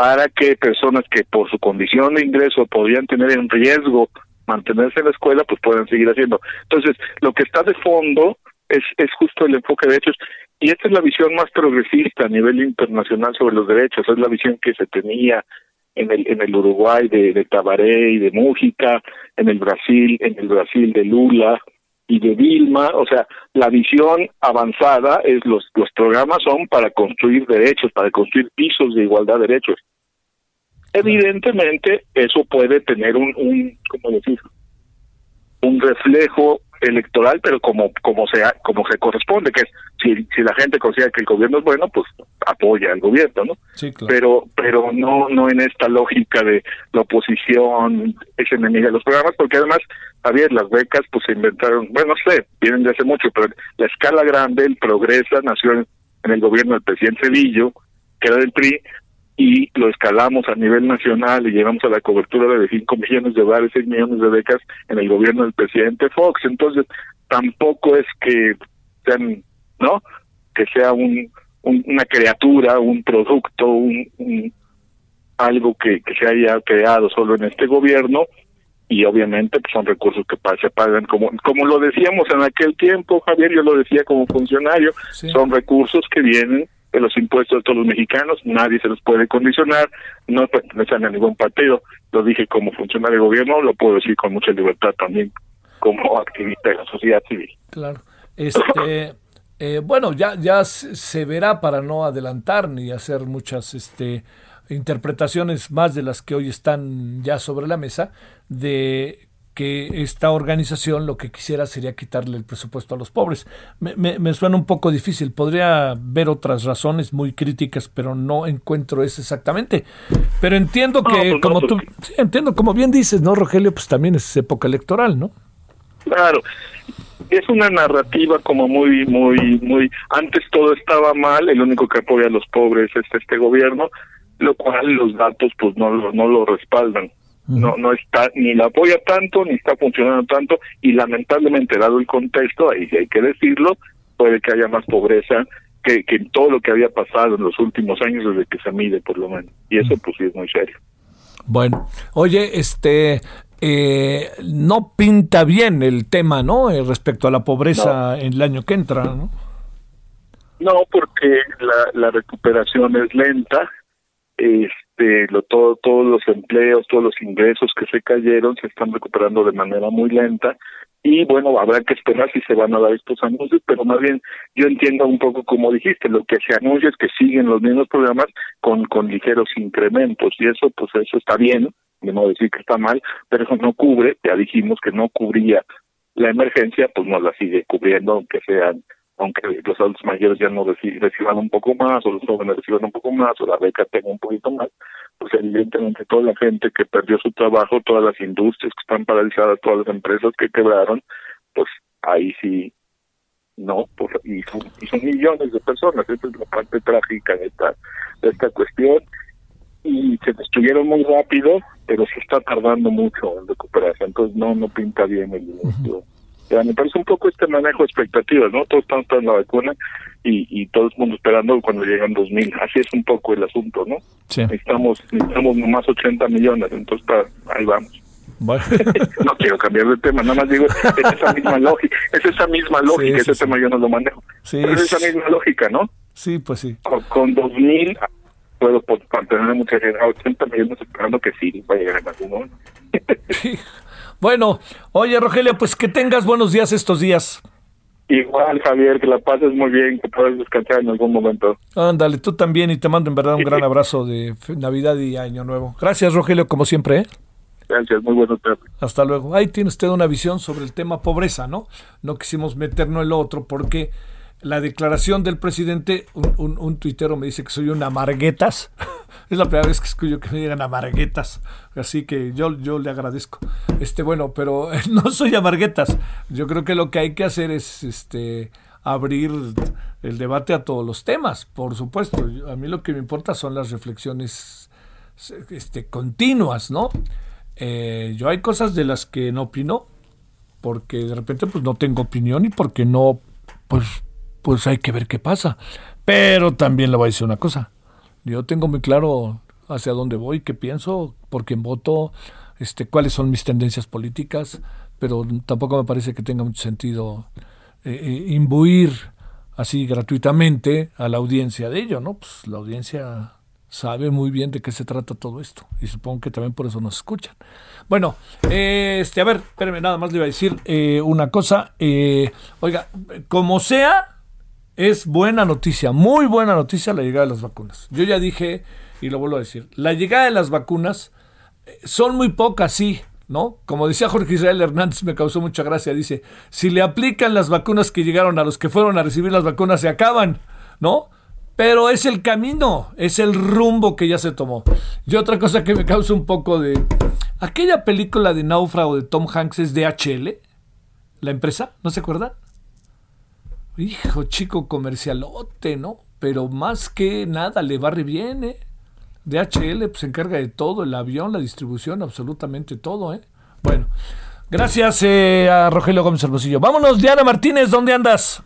para que personas que por su condición de ingreso podrían tener en riesgo mantenerse en la escuela, pues puedan seguir haciendo. Entonces, lo que está de fondo es, es justo el enfoque de derechos y esta es la visión más progresista a nivel internacional sobre los derechos, es la visión que se tenía en el en el Uruguay de, de Tabaré y de Mújica, en el Brasil, en el Brasil de Lula y de Vilma, o sea, la visión avanzada es los los programas son para construir derechos, para construir pisos de igualdad de derechos. Evidentemente, eso puede tener un, un ¿cómo decir? Un reflejo electoral, pero como como sea como se corresponde, que es si, si la gente considera que el gobierno es bueno, pues apoya al gobierno, ¿no? Sí, claro. Pero pero no no en esta lógica de la oposición es enemiga de los programas, porque además, Javier, las becas pues se inventaron, bueno, no sé, vienen de hace mucho, pero la escala grande, el Progresa, nació en, en el gobierno del presidente Cedillo, que era del PRI, y lo escalamos a nivel nacional y llegamos a la cobertura de 5 millones de dólares, 6 millones de becas en el gobierno del presidente Fox. Entonces, tampoco es que sean, ¿no? Que sea un, un- una criatura, un producto, un, un- algo que, que se haya creado solo en este gobierno y obviamente pues, son recursos que se pagan como como lo decíamos en aquel tiempo Javier yo lo decía como funcionario Sí. son recursos que vienen de los impuestos de todos los mexicanos nadie se los puede condicionar no pertenecen a ningún partido lo dije como funcionario de gobierno lo puedo decir con mucha libertad también como activista de la sociedad civil Claro. Este, eh, bueno, ya, ya se se verá para no adelantar ni hacer muchas este, interpretaciones más de las que hoy están ya sobre la mesa, de que esta organización lo que quisiera sería quitarle el presupuesto a los pobres. Me, me- me suena un poco difícil. Podría ver otras razones muy críticas, pero no encuentro eso exactamente. Pero entiendo que, pues no, como pues tú, sí, entiendo, como bien dices, ¿no, Rogelio? Pues también es época electoral, ¿no? Claro, es una narrativa como muy, muy, muy. Antes todo estaba mal, el único que apoya a los pobres es este gobierno, lo cual los datos pues no lo, no lo respaldan. No, no está, ni la apoya tanto, ni está funcionando tanto, y lamentablemente, dado el contexto, ahí hay que decirlo, puede que haya más pobreza que, que en todo lo que había pasado en los últimos años desde que se mide, por lo menos. Y eso, pues sí es muy serio. Bueno, oye, este, eh, no pinta bien el tema, ¿no? Eh, respecto a la pobreza en el año que entra, ¿no? No, porque la, la recuperación es lenta. Este, lo, todo, todos los empleos, todos los ingresos que se cayeron se están recuperando de manera muy lenta. Y bueno, habrá que esperar si se van a dar estos anuncios, pero más bien yo entiendo un poco como dijiste, lo que se anuncia es que siguen los mismos programas con, con ligeros incrementos y eso pues eso está bien, de no decir que está mal, pero eso no cubre, ya dijimos que no cubría la emergencia, pues no la sigue cubriendo aunque sean aunque los adultos mayores ya no reci- reciban un poco más, o los jóvenes reciban un poco más, o la beca tenga un poquito más, pues evidentemente toda la gente que perdió su trabajo, todas las industrias que están paralizadas, todas las empresas que quebraron, pues ahí sí, no, pues, y, son, y son millones de personas, esa es la parte trágica de esta, de esta cuestión, y se destruyeron muy rápido, pero se está tardando mucho en recuperarse, entonces no, no pinta bien el inicio. Me parece un poco este manejo de expectativas, ¿no? Todos están esperando la vacuna y, y todo el mundo esperando cuando llegan 2.000. Así es un poco el asunto, ¿no? Sí. Necesitamos, necesitamos nomás 80 millones, entonces para, ahí vamos. Bueno, No quiero cambiar de tema, nada más digo, es esa misma lógica, es esa misma lógica, Sí, sí, ese tema yo no lo manejo. Sí, Pero es esa misma lógica, ¿no? sí, pues sí. Con- Con 2.000 puedo mantener mucha gente, a 80 millones esperando que sí, va a llegar en algún momento. Bueno, oye, Rogelio, pues que tengas buenos días estos días. Igual, Javier, que la pases muy bien, que puedas descansar en algún momento. Ándale, tú también y te mando en verdad un gran abrazo de Navidad y Año Nuevo. Gracias, Rogelio, como siempre. ¿eh? Gracias, muy buenas tardes. Hasta luego. Ahí tiene usted una visión sobre el tema pobreza, ¿no? No quisimos meternos en lo otro porque la declaración del presidente, un, un, un tuitero me dice que soy un amarguetas. es la primera vez que escucho que me digan amarguetas. Así que yo, le agradezco. Este, bueno, pero no soy amarguetas. Yo creo que lo que hay que hacer es este abrir el debate a todos los temas, por supuesto. A mí lo que me importa son las reflexiones este, continuas, ¿no? Eh, yo hay cosas de las que no opino, porque de repente pues no tengo opinión y porque no, pues, pues hay que ver qué pasa. Pero también le voy a decir una cosa. Yo tengo muy claro hacia dónde voy, qué pienso, por quién voto, este, cuáles son mis tendencias políticas, pero tampoco me parece que tenga mucho sentido eh, eh, imbuir así gratuitamente a la audiencia de ello, ¿no? Pues la audiencia sabe muy bien de qué se trata todo esto y supongo que también por eso nos escuchan. Bueno, este, a ver, espérame, nada más le iba a decir eh, una cosa. eh, oiga, como sea, es buena noticia, muy buena noticia la llegada de las vacunas. Yo ya dije, y lo vuelvo a decir, la llegada de las vacunas eh, son muy pocas, sí, ¿no? Como decía Jorge Israel Hernández, me causó mucha gracia, dice, si le aplican las vacunas que llegaron a los que fueron a recibir las vacunas, se acaban, ¿no? Pero es el camino, es el rumbo que ya se tomó. Y otra cosa que me causa un poco de... Aquella película de náufrago de Tom Hanks es DHL, la empresa, ¿no se acuerdan? Hijo, chico comercialote, ¿no? Pero más que nada le va re bien, ¿eh? DHL pues, se encarga de todo, el avión, la distribución, absolutamente todo, ¿eh? Bueno, gracias eh, a Rogelio Gómez Hermosillo. Vámonos, Diana Martínez, ¿dónde andas?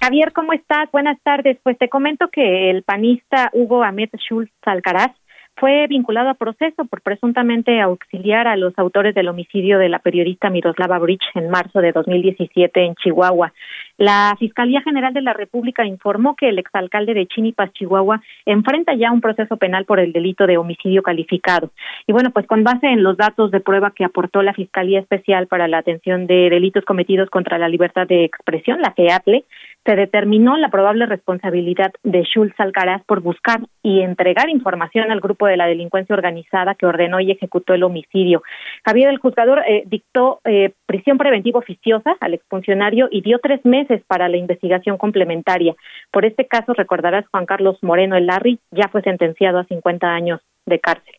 Javier, ¿cómo estás? Buenas tardes. Pues te comento que el panista Hugo Ahmed Schultz Alcaraz fue vinculado a proceso por presuntamente auxiliar a los autores del homicidio de la periodista Miroslava Bridge en marzo de 2017 en Chihuahua. La Fiscalía General de la República informó que el exalcalde de Chinipas, Chihuahua, enfrenta ya un proceso penal por el delito de homicidio calificado. Y bueno, pues con base en los datos de prueba que aportó la Fiscalía Especial para la Atención de Delitos Cometidos contra la Libertad de Expresión, la FEATLE, se determinó la probable responsabilidad de Schultz Alcaraz por buscar y entregar información al grupo de la delincuencia organizada que ordenó y ejecutó el homicidio. Javier, el juzgador, eh, dictó eh, prisión preventiva oficiosa al exfuncionario y dio tres meses para la investigación complementaria. Por este caso, recordarás, Juan Carlos Moreno el Larry ya fue sentenciado a 50 años de cárcel.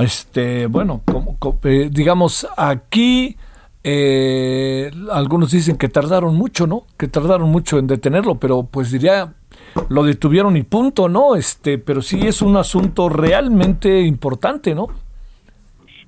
Este, bueno, como, eh, digamos, aquí eh, algunos dicen que tardaron mucho, ¿no? Que tardaron mucho en detenerlo, pero pues diría lo detuvieron y punto, ¿no? Este, pero sí es un asunto realmente importante, ¿no?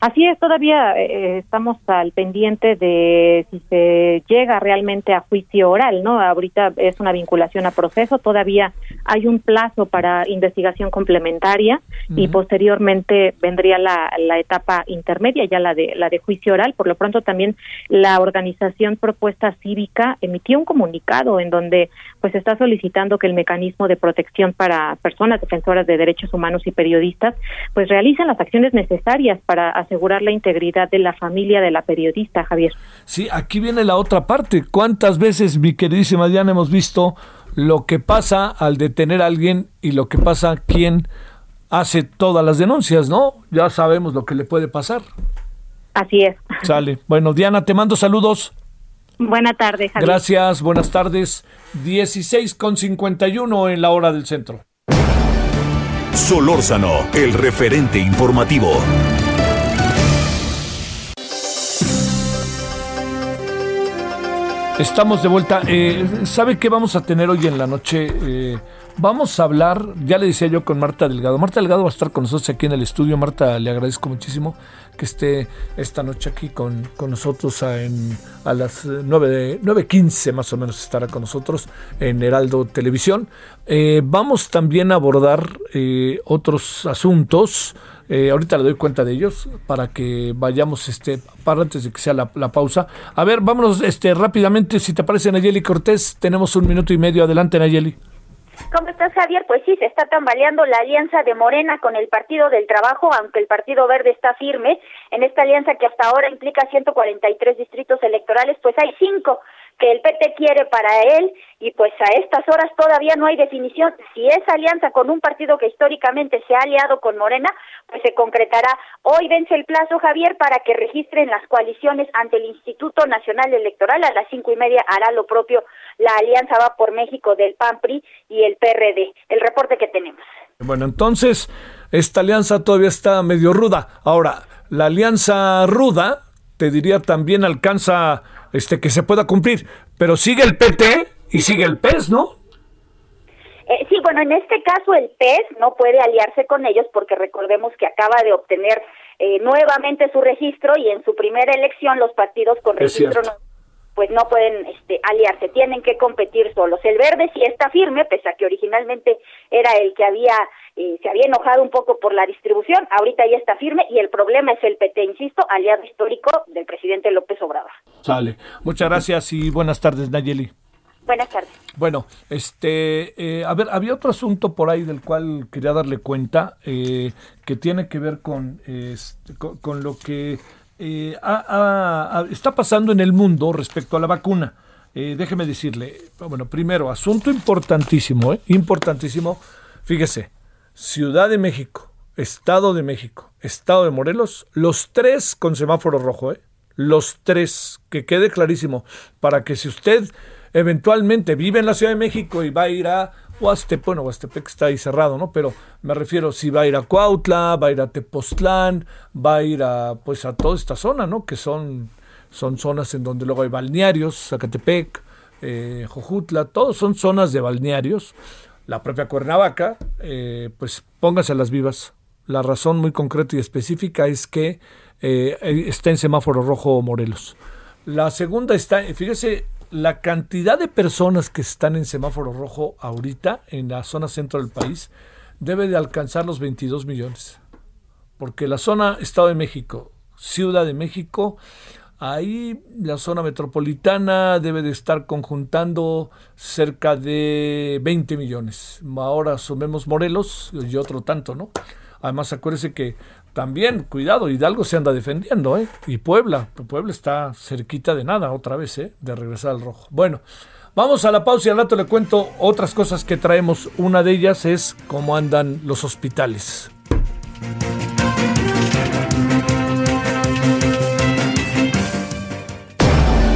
Así es, todavía eh, estamos al pendiente de si se llega realmente a juicio oral, ¿no? Ahorita es una vinculación a proceso, todavía hay un plazo para investigación complementaria y posteriormente vendría la, la, etapa intermedia, ya la de la de juicio oral. Por lo pronto también la organización Propuesta Cívica emitió un comunicado en donde pues está solicitando que el mecanismo de protección para personas defensoras de derechos humanos y periodistas pues realicen las acciones necesarias para hacer asegurar la integridad de la familia de la periodista, Javier. Sí, aquí viene la otra parte. ¿Cuántas veces, mi queridísima Diana, hemos visto lo que pasa al detener a alguien y lo que pasa quien hace todas las denuncias, ¿no? Ya sabemos lo que le puede pasar. Así es. Sale. Bueno, Diana, te mando saludos. Buenas tardes, Javier. Gracias, buenas tardes. 16 con 51 en la hora del centro. Solórzano, el referente informativo. Estamos de vuelta. Eh, ¿Sabe qué vamos a tener hoy en la noche? Eh, vamos a hablar, ya le decía yo con Marta Delgado. Marta Delgado va a estar con nosotros aquí en el estudio. Marta, le agradezco muchísimo que esté esta noche aquí con, nosotros a, a las 9.15 más o menos estará con nosotros en Heraldo Televisión. Eh, vamos también a abordar otros asuntos. Eh, ahorita le doy cuenta de ellos para que vayamos este para antes de que sea la, pausa. A ver, vámonos este rápidamente, si te parece Nayeli Cortés, tenemos un minuto y medio. Adelante, Nayeli. ¿Cómo estás, Javier? Pues sí, se está tambaleando la alianza de Morena con el Partido del Trabajo, aunque el Partido Verde está firme. En esta alianza que hasta ahora implica 143 distritos electorales, pues hay cinco que el PT quiere para él y pues a estas horas todavía no hay definición si esa alianza con un partido que históricamente se ha aliado con Morena, pues se concretará. Hoy vence el plazo, Javier, para que registren las coaliciones ante el Instituto Nacional Electoral. A las cinco y media hará lo propio la Alianza Va por México del PAN-PRI y el PRD. El reporte que tenemos. Bueno, entonces, esta alianza todavía está medio ruda. Ahora, la alianza ruda, te diría, también alcanza este, que se pueda cumplir. Pero sigue el PT y sigue el PES, ¿no? Eh, sí, bueno, en este caso el PES no puede aliarse con ellos porque recordemos que acaba de obtener eh, nuevamente su registro y en su primera elección los partidos con registro no, pues no pueden este, aliarse, tienen que competir solos. El verde sí está firme, pese a que originalmente era el que había eh, se había enojado un poco por la distribución, ahorita ya está firme y el problema es el PT, insisto, aliado histórico del presidente López Obrador. Sale. Muchas gracias y buenas tardes, Nayeli. Buenas tardes. Bueno, este, eh, a ver, había otro asunto por ahí del cual quería darle cuenta eh, que tiene que ver con, este, con, lo que está pasando en el mundo respecto a la vacuna. déjeme decirle, bueno, primero, asunto importantísimo, importantísimo. Fíjese, Ciudad de México, Estado de México, Estado de Morelos, los tres con semáforo rojo, ¿eh? Los tres, que quede clarísimo, para que si usted eventualmente vive en la Ciudad de México y va a ir a Huastepec, bueno, Huastepec está ahí cerrado, ¿no? Pero me refiero si va a ir a Cuautla, va a ir a Tepoztlán, va a ir a, pues a toda esta zona, ¿no? Que son, son zonas en donde luego hay balnearios, Zacatepec, eh, Jojutla, todos son zonas de balnearios. La propia Cuernavaca, eh, pues póngase las vivas. La razón muy concreta y específica es que eh, está en semáforo rojo Morelos. La segunda está, fíjese, la cantidad de personas que están en semáforo rojo ahorita en la zona centro del país debe de alcanzar los 22 millones. Porque la zona Estado de México, Ciudad de México, ahí la zona metropolitana debe de estar conjuntando cerca de 20 millones. Ahora sumemos Morelos y otro tanto, ¿no? Además, acuérdese que también, cuidado, Hidalgo se anda defendiendo, ¿eh? Y Puebla, Puebla está cerquita de nada otra vez, ¿eh? De regresar al rojo. Bueno, vamos a la pausa y al rato le cuento otras cosas que traemos. Una de ellas es cómo andan los hospitales.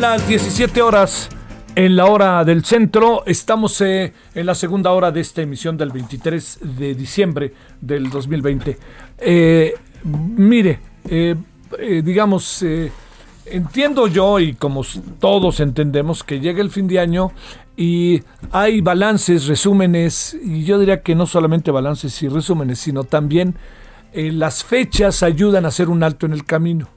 Las 17 horas en la hora del centro, estamos eh, en la segunda hora de esta emisión del 23 de diciembre del 2020. Eh, mire, eh, digamos, entiendo yo y como todos entendemos que llega el fin de año y hay balances, resúmenes, y yo diría que no solamente balances y resúmenes, sino también las fechas ayudan a hacer un alto en el camino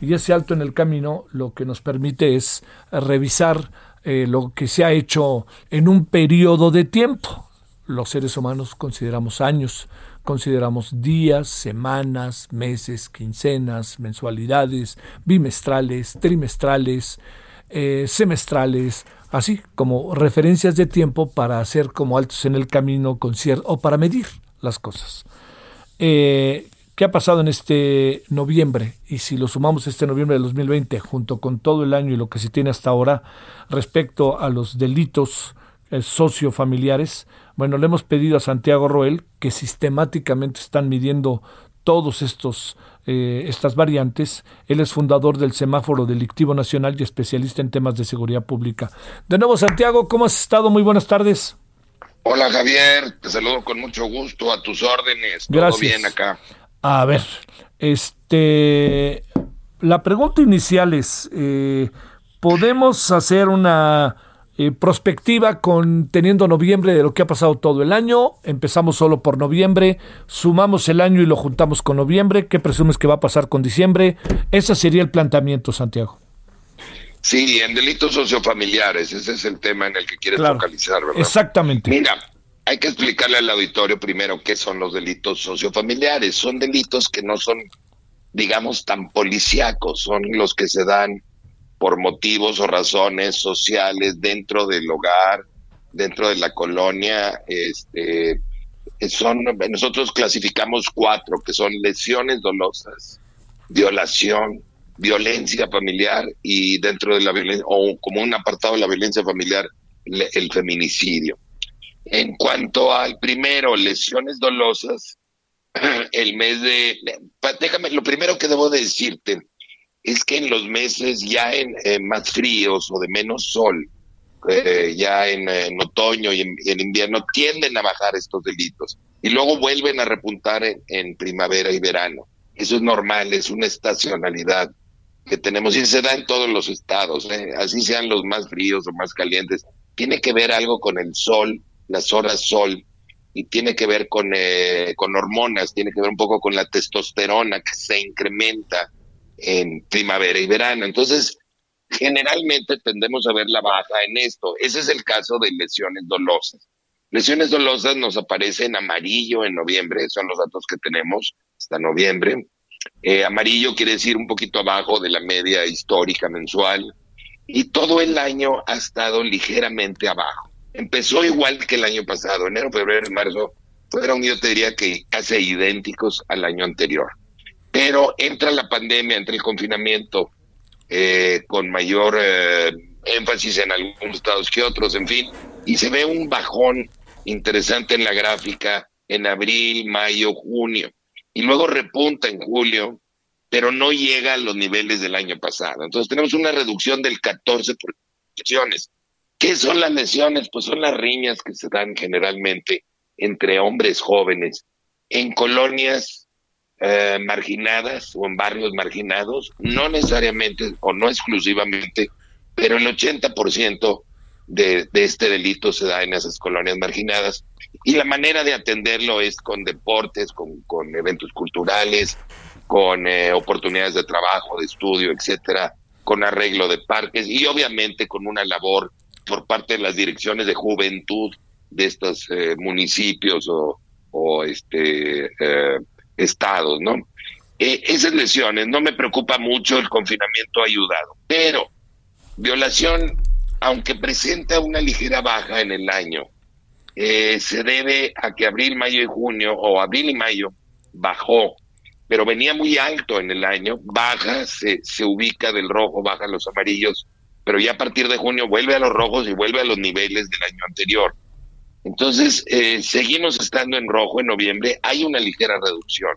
y ese alto en el camino lo que nos permite es revisar eh, lo que se ha hecho en un periodo de tiempo. Los seres humanos consideramos años, consideramos días, semanas, meses, quincenas, mensualidades, bimestrales, trimestrales, eh, semestrales, así como referencias de tiempo para hacer como altos en el camino con o para medir las cosas. Eh, ¿Qué ha pasado en este noviembre? Y si lo sumamos este noviembre de 2020 junto con todo el año y lo que se tiene hasta ahora respecto a los delitos eh, sociofamiliares, bueno, le hemos pedido a Santiago Roel que sistemáticamente están midiendo todos estos eh, estas variantes. Él es fundador del Semáforo Delictivo Nacional y especialista en temas de seguridad pública. De nuevo, Santiago, ¿cómo has estado? Muy buenas tardes. Hola Javier, te saludo con mucho gusto, a tus órdenes. Todo bien acá. A ver, este, la pregunta inicial es, eh, ¿podemos hacer una eh, prospectiva con teniendo noviembre de lo que ha pasado todo el año? Empezamos solo por noviembre, sumamos el año y lo juntamos con noviembre. ¿Qué presumes que va a pasar con diciembre? Ese sería el planteamiento, Santiago. Sí, en delitos sociofamiliares, ese es el tema en el que quieres focalizar, ¿verdad? Exactamente. Mira, hay que explicarle al auditorio primero qué son los delitos sociofamiliares. Son delitos que no son, digamos, tan policíacos, son los que se dan por motivos o razones sociales dentro del hogar, dentro de la colonia. Este, son, nosotros clasificamos cuatro, que son lesiones dolosas, violación, violencia familiar y dentro de la violencia, o como un apartado de la violencia familiar, el feminicidio. En cuanto al primero, lesiones dolosas, el mes de... Déjame, lo primero que debo decirte es que en los meses ya en, más fríos o de menos sol, eh, ya en, otoño y en, invierno, tienden a bajar estos delitos y luego vuelven a repuntar en, primavera y verano. Eso es normal, es una estacionalidad que tenemos y se da en todos los estados, ¿eh? así sean los más fríos o más calientes, tiene que ver algo con el sol, las horas sol, y tiene que ver con, eh, con hormonas, tiene que ver un poco con la testosterona que se incrementa en primavera y verano. Entonces, generalmente tendemos a ver la baja en esto. Ese es el caso de lesiones dolosas. Lesiones dolosas nos aparecen amarillo en noviembre, son los datos que tenemos hasta noviembre. Eh, amarillo quiere decir un poquito abajo de la media histórica mensual. Y todo el año ha estado ligeramente abajo. Empezó igual que el año pasado, enero, febrero y marzo fueron, yo te diría que casi idénticos al año anterior. Pero entra la pandemia, entra el confinamiento, eh, con mayor eh, énfasis en algunos estados que otros, en fin, y se ve un bajón interesante en la gráfica en abril, mayo, junio, y luego repunta en julio, pero no llega a los niveles del año pasado. Entonces tenemos una reducción del 14 por lesiones. ¿Qué son las lesiones? Pues son las riñas que se dan generalmente entre hombres jóvenes en colonias eh, marginadas o en barrios marginados, no necesariamente o no exclusivamente, pero el 80% de, de este delito se da en esas colonias marginadas. Y la manera de atenderlo es con deportes, con, con eventos culturales, con eh, oportunidades de trabajo, de estudio, etcétera, con arreglo de parques y obviamente con una labor por parte de las direcciones de juventud de estos eh, municipios o, este eh, estados, ¿no? Eh, esas lesiones, no me preocupa mucho, el confinamiento ha ayudado, pero violación, aunque presenta una ligera baja en el año, eh, se debe a que abril, mayo y junio, o abril y mayo, bajó, pero venía muy alto en el año, baja, se, se ubica del rojo, baja los amarillos, pero ya a partir de junio vuelve a los rojos y vuelve a los niveles del año anterior. Entonces, eh, seguimos estando en rojo en noviembre, hay una ligera reducción.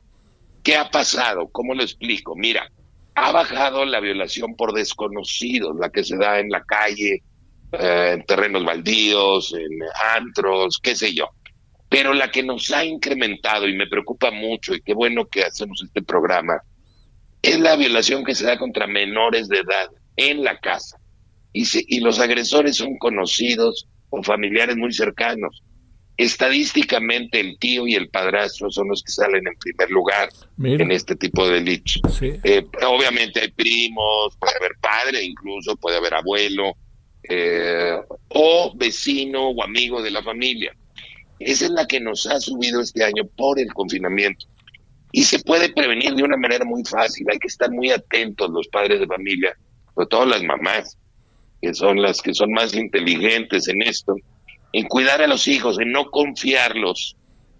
¿Qué ha pasado? ¿Cómo lo explico? Mira, ha bajado la violación por desconocidos, la que se da en la calle, eh, en terrenos baldíos, en antros, qué sé yo. Pero la que nos ha incrementado y me preocupa mucho, y qué bueno que hacemos este programa, es la violación que se da contra menores de edad en la casa. Y, y los agresores son conocidos, o familiares muy cercanos. Estadísticamente el tío y el padrastro son los que salen en primer lugar en este tipo de delitos. Eh, obviamente hay primos, puede haber padre incluso, puede haber abuelo, eh, o vecino o amigo de la familia. Esa es la que nos ha subido este año por el confinamiento. Y se puede prevenir de una manera muy fácil. Hay que estar muy atentos los padres de familia, sobre todo las mamás, que son las que son más inteligentes en esto, en cuidar a los hijos, en no confiarlos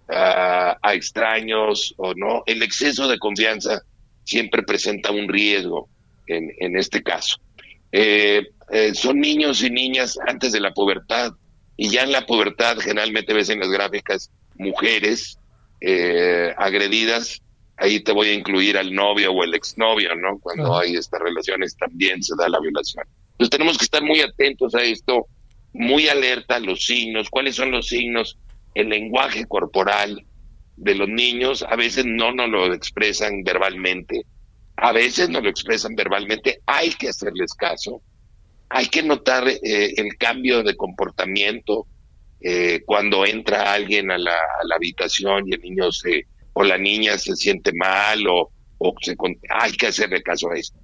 a, extraños o no. El exceso de confianza siempre presenta un riesgo en, en este caso. Eh, eh, son niños y niñas antes de la pubertad y ya en la pubertad generalmente ves en las gráficas mujeres eh, agredidas ahí te voy a incluir al novio o el exnovio, ¿no? Cuando hay estas relaciones también se da la violación. Entonces tenemos que estar muy atentos a esto, muy alerta a los signos, cuáles son los signos, el lenguaje corporal de los niños, a veces no nos lo expresan verbalmente, a veces no lo expresan verbalmente, hay que hacerles caso, hay que notar eh, el cambio de comportamiento eh, cuando entra alguien a la, habitación y el niño se o la niña se siente mal o, o se, hay que hacerle caso a esto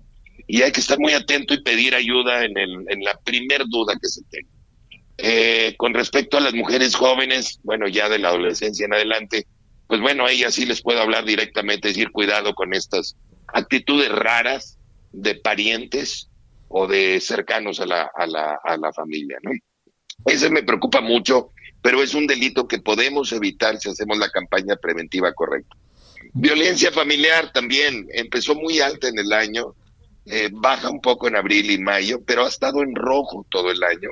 y hay que estar muy atento y pedir ayuda en, el, en la primer duda que se tenga. Eh, con respecto a las mujeres jóvenes, bueno, ya de la adolescencia en adelante, pues bueno, a ellas sí les puedo hablar directamente, decir cuidado con estas actitudes raras de parientes o de cercanos a la, a la, a la familia, ¿no? Ese me preocupa mucho, pero es un delito que podemos evitar si hacemos la campaña preventiva correcta. Violencia familiar también empezó muy alta en el año, eh, baja un poco en abril y mayo, pero ha estado en rojo todo el año.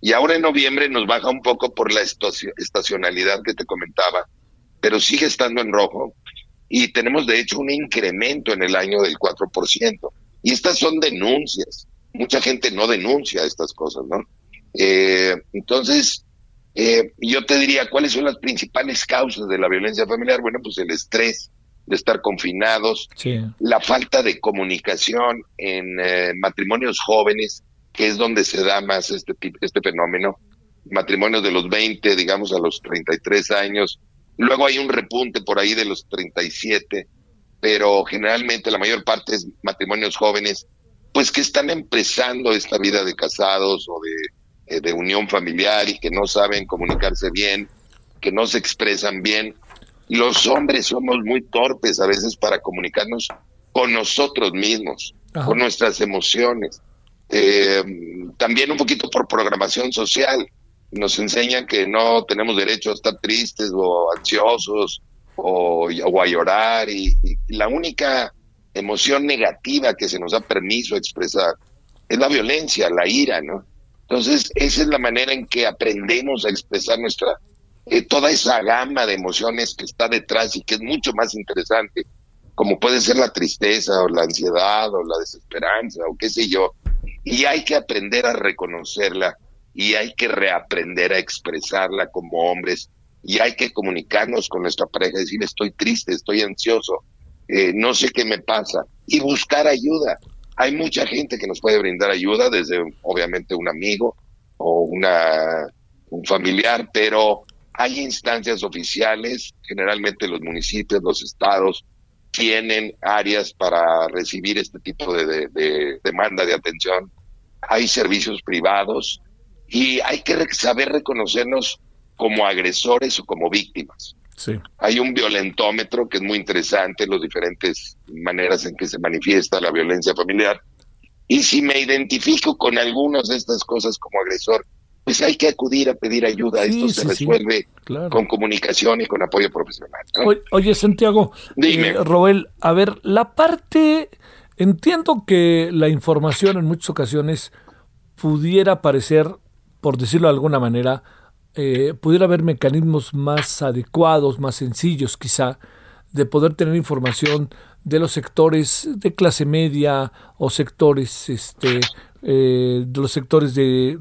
Y ahora en noviembre nos baja un poco por la estacionalidad que te comentaba, pero sigue estando en rojo. Y tenemos de hecho un incremento en el año del 4%. Y estas son denuncias. Mucha gente no denuncia estas cosas, ¿no? Eh, entonces, eh, yo te diría, ¿cuáles son las principales causas de la violencia familiar? Bueno, pues el estrés, de estar confinados, la falta de comunicación en eh, matrimonios jóvenes, que es donde se da más este, este fenómeno, matrimonios de los 20, digamos, a los 33 años. Luego hay un repunte por ahí de los 37, pero generalmente la mayor parte es matrimonios jóvenes, pues que están empezando esta vida de casados o de, eh, de unión familiar y que no saben comunicarse bien, que no se expresan bien. Los hombres somos muy torpes a veces para comunicarnos con nosotros mismos, con nuestras emociones. Eh, también un poquito por programación social nos enseñan que no tenemos derecho a estar tristes o ansiosos o, a llorar y, la única emoción negativa que se nos da permiso a expresar es la violencia, la ira, ¿no? Entonces, esa es la manera en que aprendemos a expresar nuestra, eh, toda esa gama de emociones que está detrás y que es mucho más interesante, como puede ser la tristeza o la ansiedad o la desesperanza o qué sé yo. Y hay que aprender a reconocerla y hay que reaprender a expresarla como hombres y hay que comunicarnos con nuestra pareja, decir estoy triste, estoy ansioso, eh, no sé qué me pasa y buscar ayuda. Hay mucha gente que nos puede brindar ayuda, desde obviamente un amigo o una, un familiar, pero hay instancias oficiales, generalmente los municipios, los estados, tienen áreas para recibir este tipo de, de demanda de atención. Hay servicios privados, y hay que saber reconocernos como agresores o como víctimas. Sí. Hay un violentómetro que es muy interesante, las diferentes maneras en que se manifiesta la violencia familiar. Y si me identifico con algunas de estas cosas como agresor, pues hay que acudir a pedir ayuda. Esto se resuelve con comunicación y con apoyo profesional. Oye, Santiago, Dime. Eh, Roel, a ver, la parte, entiendo que la información en muchas ocasiones pudiera parecer por decirlo de alguna manera, eh, pudiera haber mecanismos más adecuados, más sencillos quizá, de poder tener información de los sectores de clase media o sectores, este, eh, de los sectores de,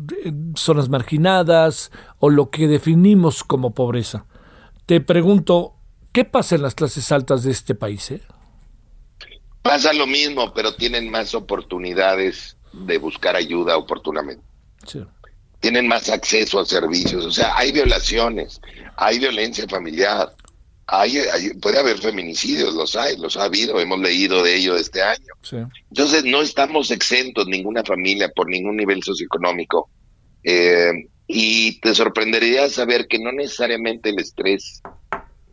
zonas marginadas o lo que definimos como pobreza. Te pregunto, ¿qué pasa en las clases altas de este país? Eh? Pasa lo mismo, pero tienen más oportunidades de buscar ayuda oportunamente. Sí tienen más acceso a servicios. O sea, hay violaciones, hay violencia familiar, hay, puede haber feminicidios, los hay, los ha habido, hemos leído de ello este año. Entonces, no estamos exentos, ninguna familia, por ningún nivel socioeconómico. Eh, y te sorprendería saber que no necesariamente el estrés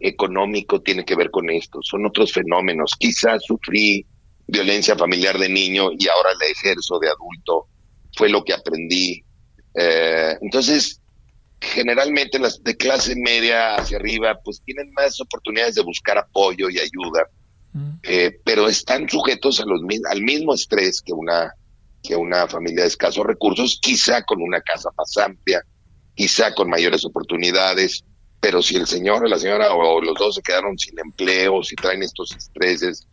económico tiene que ver con esto, son otros fenómenos. Quizás sufrí violencia familiar de niño y ahora la ejerzo de adulto, fue lo que aprendí, eh, entonces, generalmente las de clase media hacia arriba, pues tienen más oportunidades de buscar apoyo y ayuda, mm. eh, pero están sujetos a los, al mismo estrés que una, que una familia de escasos recursos, quizá con una casa más amplia, quizá con mayores oportunidades, pero si el señor o la señora o, los dos se quedaron sin empleo, si traen estos estreses,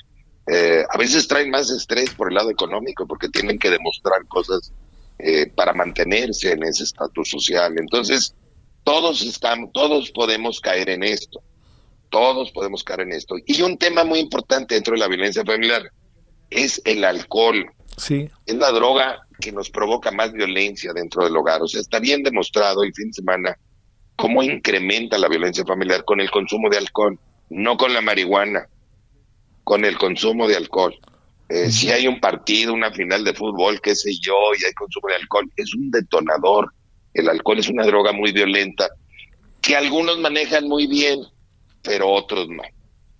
eh, a veces traen más estrés por el lado económico porque tienen que demostrar cosas eh, para mantenerse en ese estatus social. Entonces, todos estamos, todos podemos caer en esto. Todos podemos caer en esto. Y un tema muy importante dentro de la violencia familiar es el alcohol. Sí. Es la droga que nos provoca más violencia dentro del hogar. O sea, está bien demostrado el fin de semana cómo incrementa la violencia familiar con el consumo de alcohol, no con la marihuana, con el consumo de alcohol. Eh, si hay un partido, una final de fútbol, qué sé yo, y hay consumo de alcohol, es un detonador. El alcohol es una droga muy violenta que algunos manejan muy bien, pero otros no.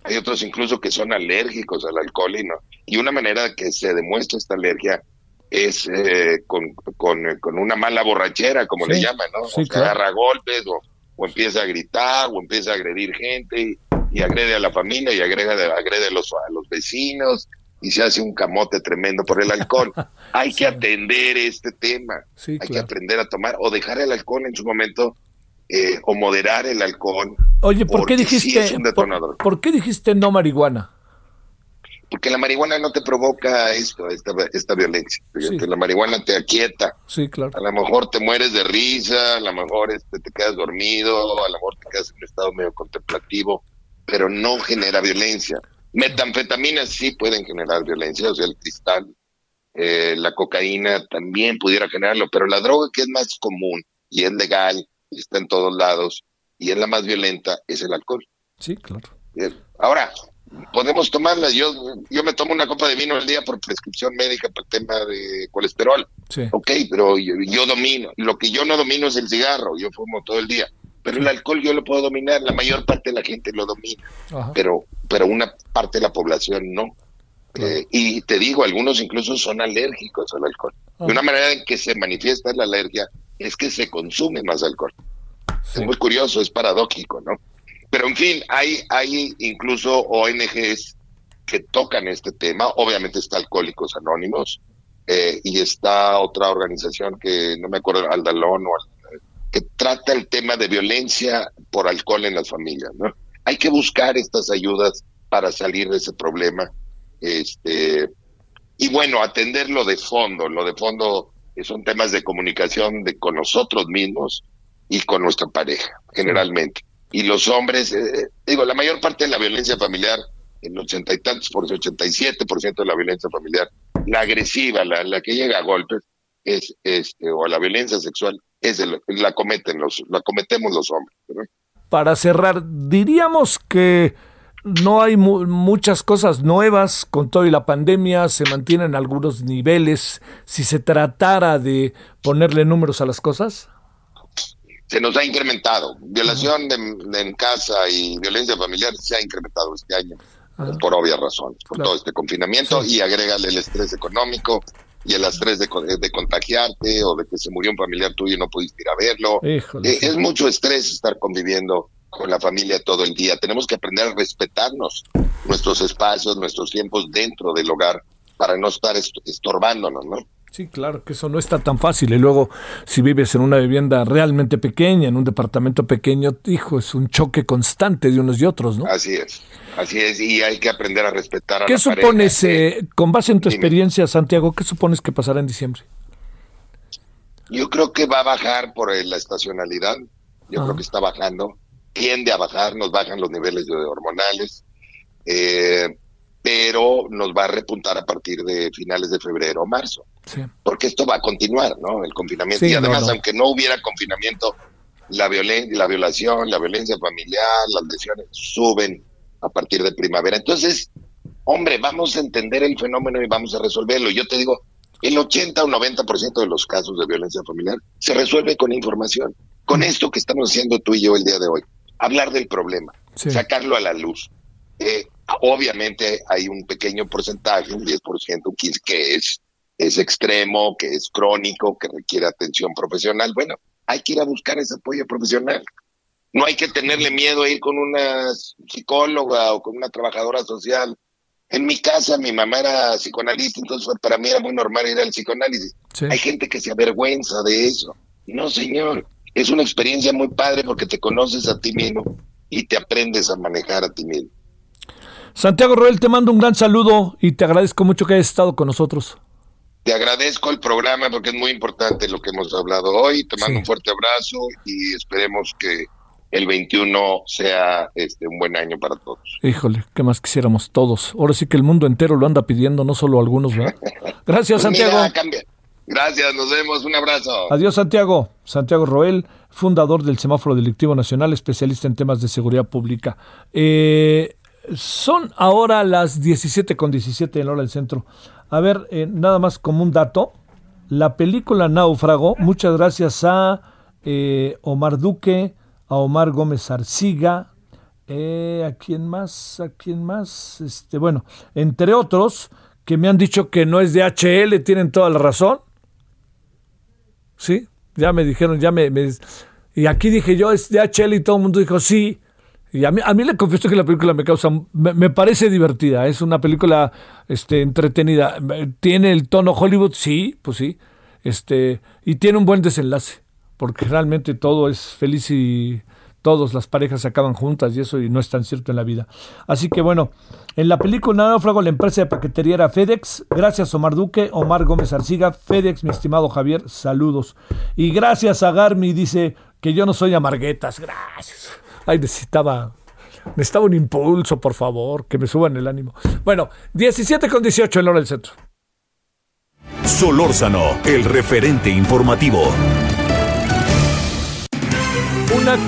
Hay otros incluso que son alérgicos al alcohol y no. Y una manera que se demuestra esta alergia es eh, con, con, una mala borrachera, como le llaman, ¿no? o agarra golpes o, empieza a gritar o empieza a agredir gente y, agrede a la familia y agrega, agrede a los, a los vecinos y se hace un camote tremendo por el alcohol. Hay que atender este tema, hay que aprender a tomar o dejar el alcohol en su momento eh, o moderar el alcohol. Oye, ¿por qué dijiste por, qué dijiste no marihuana? Porque la marihuana no te provoca esto, esta, esta violencia. La marihuana te aquieta. Sí, claro. A lo mejor te mueres de risa, a lo mejor este, te quedas dormido, a lo mejor te quedas en un estado medio contemplativo, pero no genera violencia. Metanfetaminas sí pueden generar violencia, o sea, el cristal, eh, la cocaína también pudiera generarlo, pero la droga que es más común y es legal, y está en todos lados, y es la más violenta, es el alcohol. Sí, claro. Ahora, podemos tomarla. Yo, yo me tomo una copa de vino al día por prescripción médica para el tema de colesterol. Sí. Ok, pero yo, yo domino. Lo que yo no domino es el cigarro. Yo fumo todo el día. Pero el alcohol yo lo puedo dominar. La mayor parte de la gente lo domina. Ajá. Pero, pero una parte de la población no. Eh, y te digo, algunos incluso son alérgicos al alcohol. De una manera en que se manifiesta la alergia es que se consume más alcohol. Es muy curioso, es paradójico, ¿no? Pero en fin, hay, hay incluso ONGs que tocan este tema. Obviamente está Alcohólicos Anónimos eh, y está otra organización que no me acuerdo, Aldalón, o, que trata el tema de violencia por alcohol en las familias, ¿no? Hay que buscar estas ayudas para salir de ese problema. Este, y bueno, atenderlo de fondo. Lo de fondo son temas de comunicación de, con nosotros mismos y con nuestra pareja, generalmente. Y los hombres, eh, digo, la mayor parte de la violencia familiar, el ochenta y tantos por ciento, 87 por ciento de la violencia familiar, la agresiva, la, la que llega a golpes, es este, o la violencia sexual, es el- la cometen los, la cometemos los hombres. ¿no? Para cerrar, diríamos que no hay mu- muchas cosas nuevas con todo y la pandemia, se mantienen algunos niveles. Si se tratara de ponerle números a las cosas, se nos ha incrementado. Violación de- de en casa y violencia familiar se ha incrementado este año, por obvias razones, por Claro. todo este confinamiento, y agrégale el estrés económico y el estrés de, co- de contagiarte o de que se murió un familiar tuyo y no pudiste ir a verlo. Híjole, Eh, es mucho estrés estar conviviendo con la familia todo el día. Tenemos que aprender a respetarnos nuestros espacios, nuestros tiempos dentro del hogar para no estar est- estorbándonos, ¿no? Sí, claro, que eso no está tan fácil. Y luego, si vives en una vivienda realmente pequeña, en un departamento pequeño, hijo, es un choque constante de unos y otros, ¿no? Así es, así es, y hay que aprender a respetar a ¿Qué la pareja. supones, eh, con base en tu Dime. experiencia, Santiago, qué supones que pasará en diciembre? Yo creo que va a bajar por la estacionalidad. Yo Ah. creo que está bajando. Tiende a bajar, nos bajan los niveles de hormonales. eh, pero nos va a repuntar a partir de finales de febrero o marzo. Sí. Porque esto va a continuar, ¿no? El confinamiento. Sí, y además, no, no. aunque no hubiera confinamiento, la, violen la violación, la violencia familiar, las lesiones suben a partir de primavera. Entonces, hombre, vamos a entender el fenómeno y vamos a resolverlo. Yo te digo, el 80 o 90% de los casos de violencia familiar se resuelve con información. Con esto que estamos haciendo tú y yo el día de hoy. Hablar del problema, Sí. sacarlo a la luz. Eh, obviamente hay un pequeño porcentaje, un 10%, un 15%, que es, es extremo, que es crónico, que requiere atención profesional. Bueno, hay que ir a buscar ese apoyo profesional. No hay que tenerle miedo a ir con una psicóloga o con una trabajadora social. En mi casa mi mamá era psicoanalista, entonces para mí era muy normal ir al psicoanálisis. Sí. Hay gente que se avergüenza de eso. No, señor. Es una experiencia muy padre porque te conoces a ti mismo y te aprendes a manejar a ti mismo. Santiago Roel, te mando un gran saludo y te agradezco mucho que hayas estado con nosotros. Te agradezco el programa porque es muy importante lo que hemos hablado hoy. Te mando Sí. un fuerte abrazo y esperemos que el 21 sea este un buen año para todos. Híjole, ¿qué más quisiéramos todos? Ahora sí que el mundo entero lo anda pidiendo, no solo algunos, ¿verdad? Gracias, Pues mira, Santiago. Gracias, nos vemos. Un abrazo. Adiós, Santiago. Santiago Roel, fundador del Semáforo Delictivo Nacional, especialista en temas de seguridad pública. Eh, son ahora las 17 con 17 en hora del centro. A ver, eh, nada más como un dato. La película Náufrago, muchas gracias a eh, Omar Duque, a Omar Gómez Arciga, eh, ¿a quién más? ¿A quién más? Este, bueno, entre otros, que me han dicho que no es de HL, tienen toda la razón. Sí, ya me dijeron, ya me, me- Y aquí dije yo, es de HL y todo el mundo dijo sí. Y a mí, a mí le confieso que la película me causa, me, parece divertida, es una película este, entretenida. ¿Tiene el tono Hollywood? Sí, pues sí. Este, y tiene un buen desenlace, porque realmente todo es feliz y todas las parejas se acaban juntas y eso y no es tan cierto en la vida. Así que bueno, en la película Náufrago la empresa de paquetería era FedEx. Gracias Omar Duque, Omar Gómez Arciga, FedEx, mi estimado Javier, saludos. Y gracias a Garmi, dice que yo no soy amarguetas. Gracias. Ay, necesitaba, necesitaba un impulso, por favor, que me suban el ánimo. Bueno, 17 con 18 en hora del centro. Solórzano, el referente informativo. una,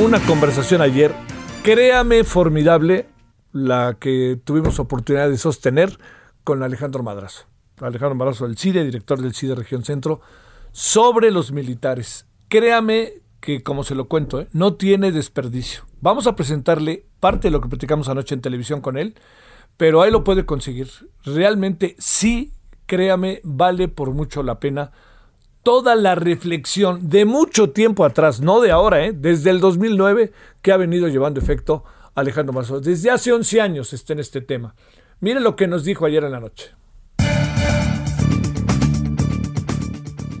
una conversación ayer, créame, formidable, la que tuvimos oportunidad de sostener con Alejandro Madrazo. Alejandro Madrazo del CIDE, director del CIDE Región Centro, sobre los militares. Créame que, como se lo cuento, ¿eh? no tiene desperdicio. Vamos a presentarle parte de lo que platicamos anoche en televisión con él, pero ahí lo puede conseguir. Realmente sí, créame, vale por mucho la pena toda la reflexión de mucho tiempo atrás, no de ahora, ¿eh? desde el 2009, que ha venido llevando efecto Alejandro Mazo. Desde hace 11 años está en este tema. Mire lo que nos dijo ayer en la noche.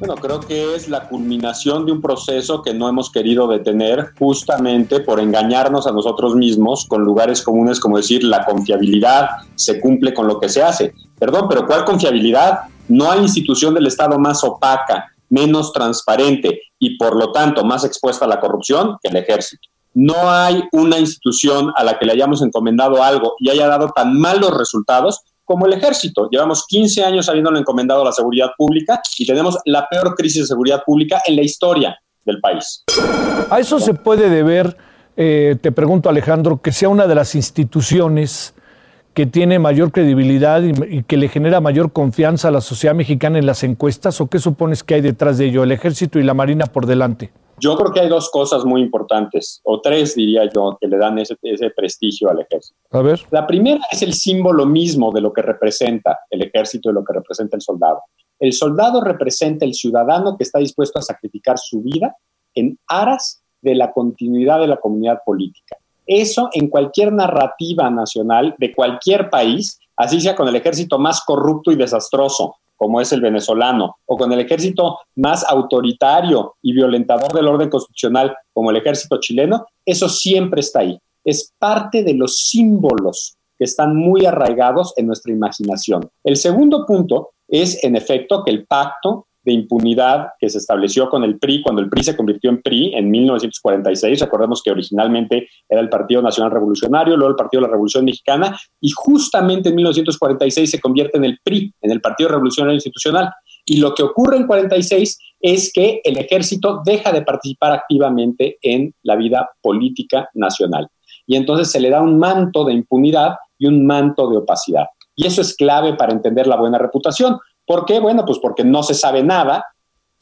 Bueno, creo que es la culminación de un proceso que no hemos querido detener justamente por engañarnos a nosotros mismos con lugares comunes como decir la confiabilidad se cumple con lo que se hace. Perdón, pero ¿cuál confiabilidad? No hay institución del Estado más opaca, menos transparente y por lo tanto más expuesta a la corrupción que el ejército. No hay una institución a la que le hayamos encomendado algo y haya dado tan malos resultados como el ejército. Llevamos 15 años habiéndolo encomendado a la seguridad pública y tenemos la peor crisis de seguridad pública en la historia del país. A eso se puede deber, eh, te pregunto Alejandro, que sea una de las instituciones que tiene mayor credibilidad y, que le genera mayor confianza a la sociedad mexicana en las encuestas? ¿O qué supones que hay detrás de ello, el ejército y la marina por delante? Yo creo que hay dos cosas muy importantes, o tres diría yo, que le dan ese, ese prestigio al ejército. A ver. La primera es el símbolo mismo de lo que representa el ejército y lo que representa el soldado. El soldado representa el ciudadano que está dispuesto a sacrificar su vida en aras de la continuidad de la comunidad política. Eso en cualquier narrativa nacional de cualquier país, así sea con el ejército más corrupto y desastroso, como es el venezolano, o con el ejército más autoritario y violentador del orden constitucional, como el ejército chileno, eso siempre está ahí. Es parte de los símbolos que están muy arraigados en nuestra imaginación. El segundo punto es, en efecto, que el pacto de impunidad que se estableció con el PRI cuando el PRI se convirtió en PRI en 1946. Recordemos que originalmente era el Partido Nacional Revolucionario, luego el Partido de la Revolución Mexicana y justamente en 1946 se convierte en el PRI, en el Partido Revolucionario Institucional. Y lo que ocurre en 46 es que el ejército deja de participar activamente en la vida política nacional. Y entonces se le da un manto de impunidad y un manto de opacidad. Y eso es clave para entender la buena reputación, ¿Por qué? Bueno, pues porque no se sabe nada.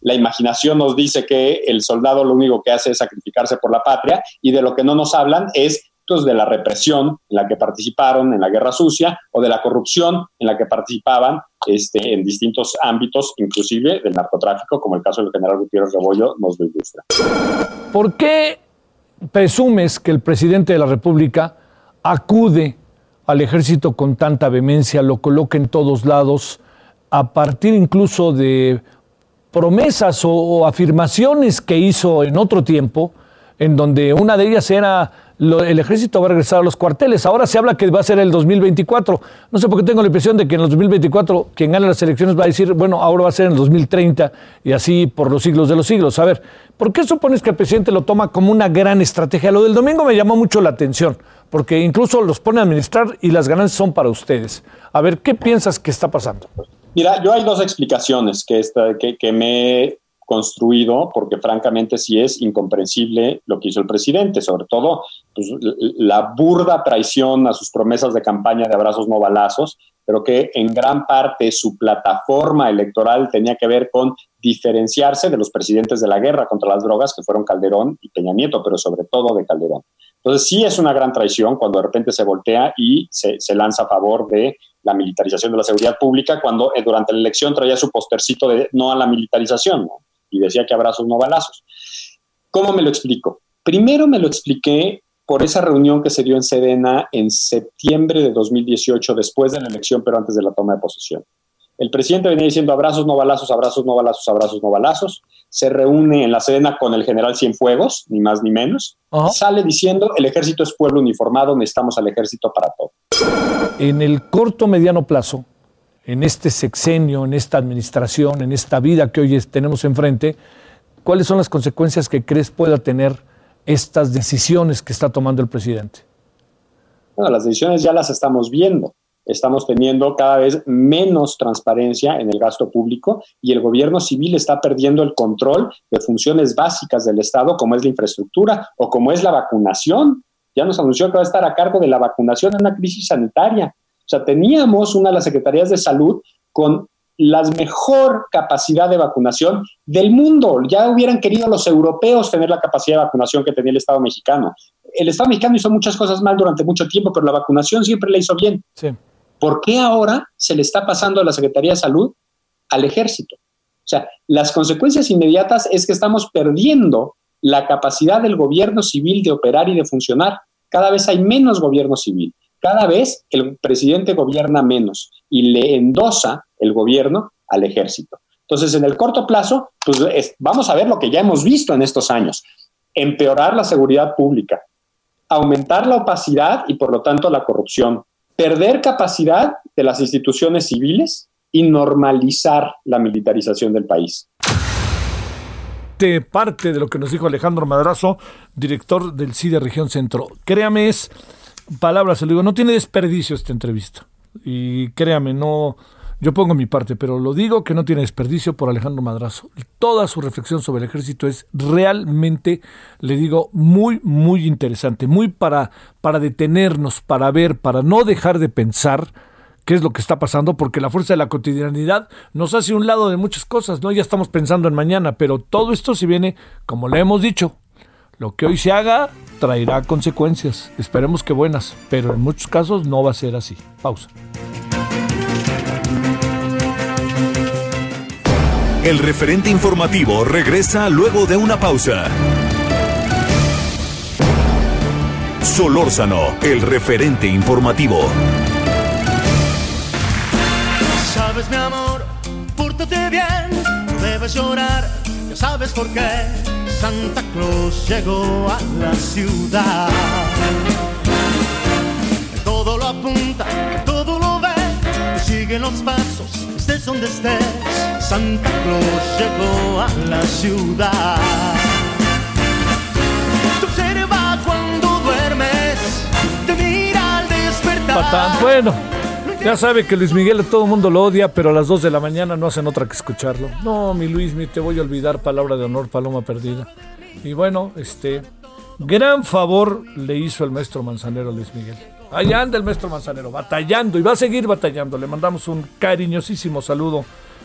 La imaginación nos dice que el soldado lo único que hace es sacrificarse por la patria y de lo que no nos hablan es pues, de la represión en la que participaron en la guerra sucia o de la corrupción en la que participaban este, en distintos ámbitos, inclusive del narcotráfico, como el caso del general Gutiérrez Rebollo nos lo ilustra. ¿Por qué presumes que el presidente de la República acude al ejército con tanta vehemencia, lo coloca en todos lados? A partir incluso de promesas o, afirmaciones que hizo en otro tiempo, en donde una de ellas era el ejército va a regresar a los cuarteles. Ahora se habla que va a ser el 2024. No sé por qué tengo la impresión de que en el 2024 quien gane las elecciones va a decir, bueno, ahora va a ser en el 2030 y así por los siglos de los siglos. A ver, ¿por qué supones que el presidente lo toma como una gran estrategia? Lo del domingo me llamó mucho la atención, porque incluso los pone a administrar y las ganancias son para ustedes. A ver, ¿qué piensas que está pasando? Mira, yo hay dos explicaciones que, esta, que, me he construido, porque francamente sí es incomprensible lo que hizo el presidente, sobre todo pues, la burda traición a sus promesas de campaña de abrazos no balazos, pero que en gran parte su plataforma electoral tenía que ver con diferenciarse de los presidentes de la guerra contra las drogas, que fueron Calderón y Peña Nieto, pero sobre todo de Calderón. Entonces sí es una gran traición cuando de repente se voltea y se lanza a favor de la militarización de la seguridad pública cuando eh, durante la elección traía su postercito de no a la militarización y decía que abrazos no balazos. ¿Cómo me lo explico? Primero me lo expliqué por esa reunión que se dio en Sedena en septiembre de 2018, después de la elección, pero antes de la toma de posesión. El presidente venía diciendo abrazos, no balazos, abrazos, no balazos, abrazos, no balazos. Se reúne en la Sedena con el general Cienfuegos, ni más ni menos. Sale diciendo el ejército es pueblo uniformado, necesitamos al ejército para todo. En el corto mediano plazo, en este sexenio, en esta administración, en esta vida que hoy tenemos enfrente, ¿cuáles son las consecuencias que crees pueda tener estas decisiones que está tomando el presidente? Bueno, las decisiones ya las estamos viendo estamos teniendo cada vez menos transparencia en el gasto público y el gobierno civil está perdiendo el control de funciones básicas del Estado, como es la infraestructura o como es la vacunación. Ya nos anunció que va a estar a cargo de la vacunación en una crisis sanitaria. O sea, teníamos una de las secretarías de salud con la mejor capacidad de vacunación del mundo. Ya hubieran querido los europeos tener la capacidad de vacunación que tenía el Estado mexicano. El Estado mexicano hizo muchas cosas mal durante mucho tiempo, pero la vacunación siempre la hizo bien. ¿Por qué ahora se le está pasando a la Secretaría de Salud al ejército? O sea, las consecuencias inmediatas es que estamos perdiendo la capacidad del gobierno civil de operar y de funcionar. Cada vez hay menos gobierno civil. Cada vez el presidente gobierna menos y le endosa el gobierno al ejército. Entonces, en el corto plazo, pues vamos a ver lo que ya hemos visto en estos años. Empeorar la seguridad pública, aumentar la opacidad y por lo tanto la corrupción, perder capacidad de las instituciones civiles y normalizar la militarización del país. De parte de lo que nos dijo Alejandro Madrazo, director del CIDE Región Centro. Créame, es palabras, se lo digo, no tiene desperdicio esta entrevista. Y créame, no, yo pongo mi parte, pero lo digo que no tiene desperdicio por Alejandro Madrazo. Toda su reflexión sobre el ejército es realmente, le digo, muy, muy interesante, muy para, para detenernos, para ver, para no dejar de pensar qué es lo que está pasando, porque la fuerza de la cotidianidad nos hace un lado de muchas cosas, ¿no? Ya estamos pensando en mañana, pero todo esto si viene, como le hemos dicho, lo que hoy se haga traerá consecuencias, esperemos que buenas, pero en muchos casos no va a ser así. Pausa. El referente informativo regresa luego de una pausa. Solórzano, el referente informativo. Sabes, mi amor, pórtate bien, no debes llorar, ya sabes por qué. Santa Claus llegó a la ciudad. Todo lo apunta, todo lo ve, sigue los pasos, estés donde estés Santa Claus llegó a la ciudad. Observa cuando duermes, te mira al despertar. Bueno, ya sabe que Luis Miguel a todo el mundo lo odia, pero a las 2 de la mañana no hacen otra que escucharlo. No, mi Luis, te voy a olvidar, palabra de honor, paloma perdida. Y bueno, este, gran favor le hizo el maestro Manzanero a Luis Miguel. Allá anda el maestro Manzanero, batallando y va a seguir batallando. Le mandamos un cariñosísimo saludo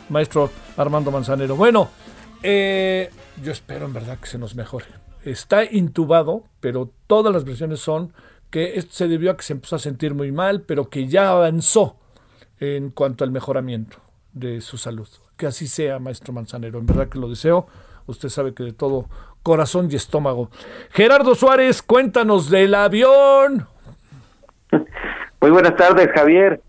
maestro Armando Manzanero. Bueno, eh, yo espero en verdad que se nos mejore. Está intubado, pero todas las versiones son que esto se debió a que se empezó a sentir muy mal, pero que ya avanzó en cuanto al mejoramiento de su salud. Que así sea, maestro Manzanero. En verdad que lo deseo. Usted sabe que de todo corazón y estómago. Gerardo Suárez, cuéntanos del avión. Muy buenas tardes, Javier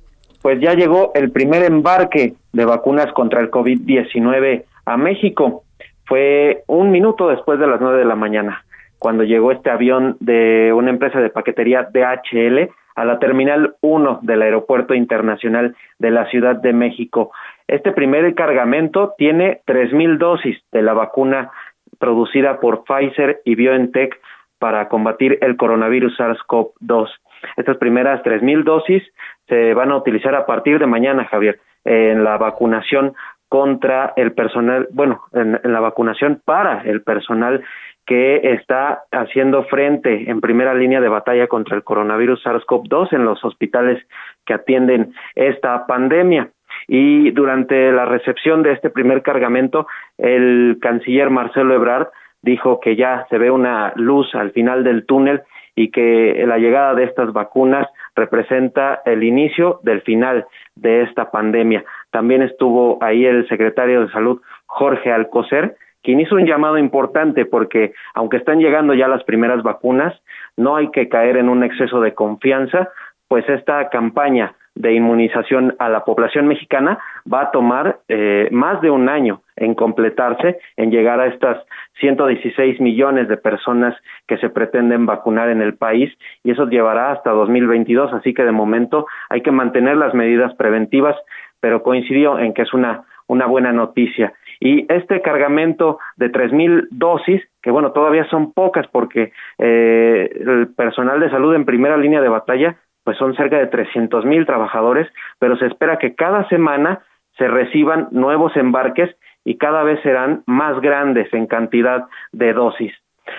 pues ya llegó el primer embarque de vacunas contra el COVID-19 a México. Fue un minuto después de las nueve de la mañana, cuando llegó este avión de una empresa de paquetería DHL a la Terminal 1 del Aeropuerto Internacional de la Ciudad de México. Este primer cargamento tiene tres mil dosis de la vacuna producida por Pfizer y BioNTech para combatir el coronavirus SARS-CoV-2. Estas primeras tres mil dosis se van a utilizar a partir de mañana, Javier, en la vacunación contra el personal, bueno, en, la vacunación para el personal que está haciendo frente en primera línea de batalla contra el coronavirus SARS-CoV-2 en los hospitales que atienden esta pandemia. Y durante la recepción de este primer cargamento, el canciller Marcelo Ebrard dijo que ya se ve una luz al final del túnel y que la llegada de estas vacunas representa el inicio del final de esta pandemia. También estuvo ahí el secretario de Salud, Jorge Alcocer, quien hizo un llamado importante porque aunque están llegando ya las primeras vacunas, no hay que caer en un exceso de confianza, pues esta campaña de inmunización a la población mexicana va a tomar eh, más de un año en completarse, en llegar a estas 116 millones de personas que se pretenden vacunar en el país y eso llevará hasta 2022, así que de momento hay que mantener las medidas preventivas, pero coincidió en que es una, una buena noticia. Y este cargamento de tres mil dosis, que bueno, todavía son pocas porque eh, el personal de salud en primera línea de batalla pues son cerca de 300 mil trabajadores, pero se espera que cada semana se reciban nuevos embarques y cada vez serán más grandes en cantidad de dosis.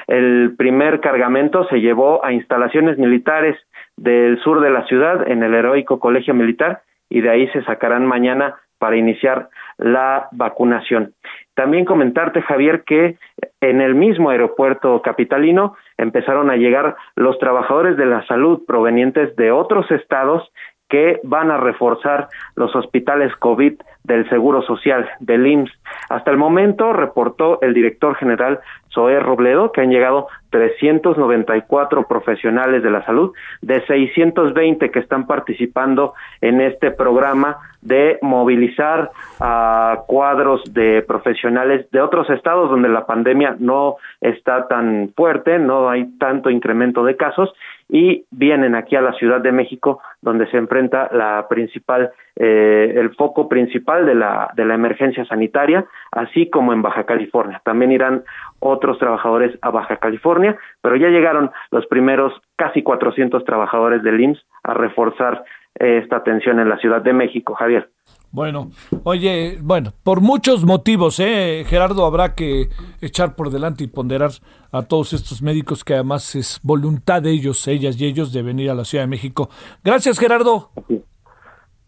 El primer cargamento se llevó a instalaciones militares del sur de la ciudad en el heroico Colegio Militar y de ahí se sacarán mañana para iniciar la vacunación. También comentarte, Javier, que en el mismo aeropuerto capitalino empezaron a llegar los trabajadores de la salud provenientes de otros estados que van a reforzar los hospitales COVID del Seguro Social, del IMSS. Hasta el momento, reportó el director general Zoé Robledo, que han llegado 394 profesionales de la salud, de 620 que están participando en este programa de movilizar a cuadros de profesionales de otros estados donde la pandemia no está tan fuerte, no hay tanto incremento de casos y vienen aquí a la Ciudad de México donde se enfrenta la principal eh, el foco principal de la de la emergencia sanitaria así como en Baja California. También irán otros trabajadores a Baja California pero ya llegaron los primeros casi 400 trabajadores del IMSS a reforzar eh, esta atención en la Ciudad de México Javier bueno, oye, bueno, por muchos motivos, ¿eh? Gerardo, habrá que echar por delante y ponderar a todos estos médicos que además es voluntad de ellos, ellas y ellos de venir a la Ciudad de México. Gracias, Gerardo.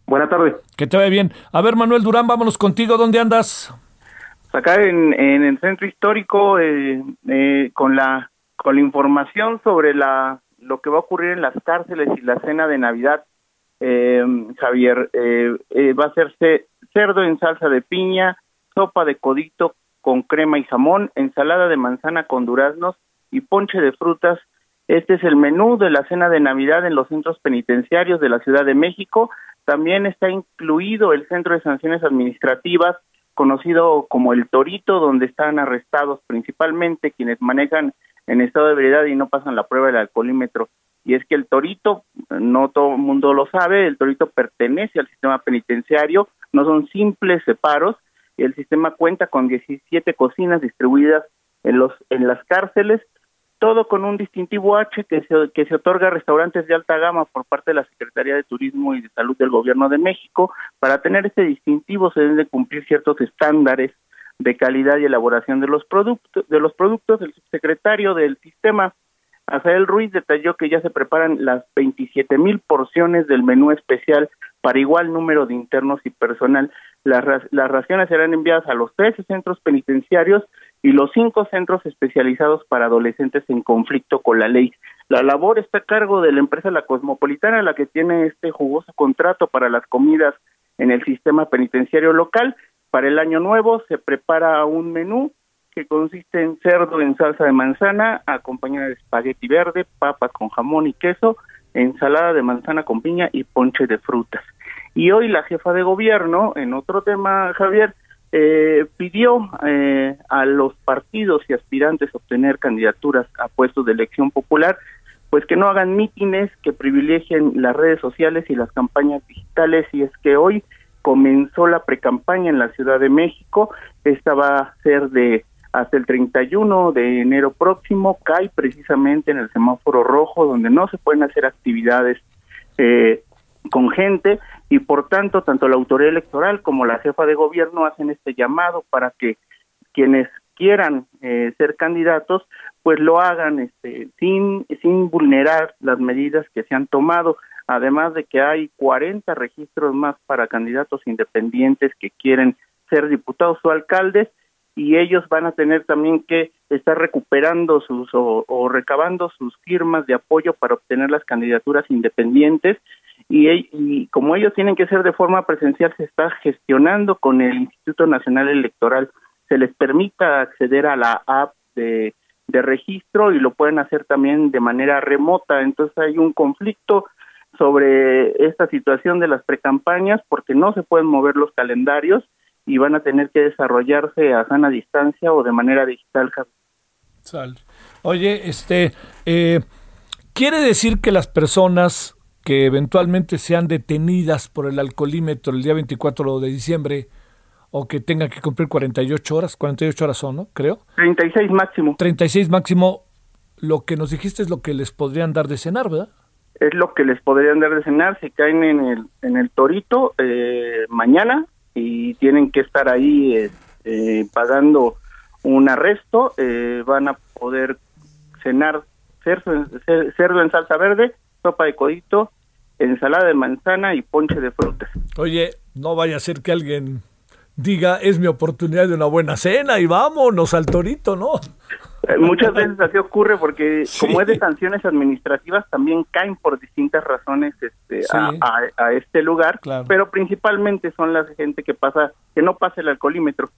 Buenas tardes. Que te vaya bien. A ver, Manuel Durán, vámonos contigo. ¿Dónde andas? Acá en, en el centro histórico, eh, eh, con la con la información sobre la lo que va a ocurrir en las cárceles y la cena de Navidad eh, Javier, eh, eh, va a hacerse cerdo en salsa de piña, sopa de codito con crema y jamón, ensalada de manzana con duraznos y ponche de frutas. Este es el menú de la cena de Navidad en los centros penitenciarios de la Ciudad de México. También está incluido el Centro de Sanciones Administrativas, conocido como el Torito, donde están arrestados principalmente quienes manejan en estado de ebriedad y no pasan la prueba del alcoholímetro y es que el torito, no todo el mundo lo sabe, el torito pertenece al sistema penitenciario, no son simples separos, el sistema cuenta con 17 cocinas distribuidas en los en las cárceles, todo con un distintivo H que se, que se otorga a restaurantes de alta gama por parte de la Secretaría de Turismo y de Salud del Gobierno de México. Para tener este distintivo se deben de cumplir ciertos estándares de calidad y elaboración de los productos. De los productos, el subsecretario del sistema Azael Ruiz detalló que ya se preparan las 27 mil porciones del menú especial para igual número de internos y personal. Las, las raciones serán enviadas a los 13 centros penitenciarios y los cinco centros especializados para adolescentes en conflicto con la ley. La labor está a cargo de la empresa La Cosmopolitana, la que tiene este jugoso contrato para las comidas en el sistema penitenciario local. Para el año nuevo se prepara un menú que consiste en cerdo en salsa de manzana, acompañada de espagueti verde, papas con jamón y queso, ensalada de manzana con piña y ponche de frutas. Y hoy la jefa de gobierno, en otro tema, Javier, eh, pidió eh, a los partidos y aspirantes a obtener candidaturas a puestos de elección popular, pues que no hagan mítines que privilegien las redes sociales y las campañas digitales, y es que hoy comenzó la precampaña en la Ciudad de México, esta va a ser de hasta el 31 de enero próximo cae precisamente en el semáforo rojo donde no se pueden hacer actividades eh, con gente y por tanto tanto la autoridad electoral como la jefa de gobierno hacen este llamado para que quienes quieran eh, ser candidatos pues lo hagan este, sin sin vulnerar las medidas que se han tomado. Además de que hay 40 registros más para candidatos independientes que quieren ser diputados o alcaldes y ellos van a tener también que estar recuperando sus o, recabando sus firmas de apoyo para obtener las candidaturas independientes. Y, como ellos tienen que ser de forma presencial se está gestionando con el Instituto Nacional Electoral. Se les permita acceder a la app de, de registro y lo pueden hacer también de manera remota. Entonces hay un conflicto sobre esta situación de las precampañas porque no se pueden mover los calendarios y van a tener que desarrollarse a sana distancia o de manera digital. Sal. Oye, este, eh, ¿quiere decir que las personas que eventualmente sean detenidas por el alcoholímetro el día 24 de diciembre o que tengan que cumplir 48 horas, 48 horas son, ¿no? Creo. 36 máximo. 36 máximo, lo que nos dijiste es lo que les podrían dar de cenar, ¿verdad? es lo que les podrían dar de cenar, se caen en el, en el torito eh, mañana y tienen que estar ahí eh, eh, pagando un arresto, van a poder cenar cerdo, cerdo en salsa verde, sopa de codito, ensalada de manzana y ponche de frutas. Oye, no vaya a ser que alguien diga, es mi oportunidad de una buena cena y vámonos al torito, ¿no? Muchas veces así ocurre porque como es de sanciones administrativas también caen por distintas razones este, a, este lugar, pero principalmente son la gente que pasa, que no pasa el alcoholímetro.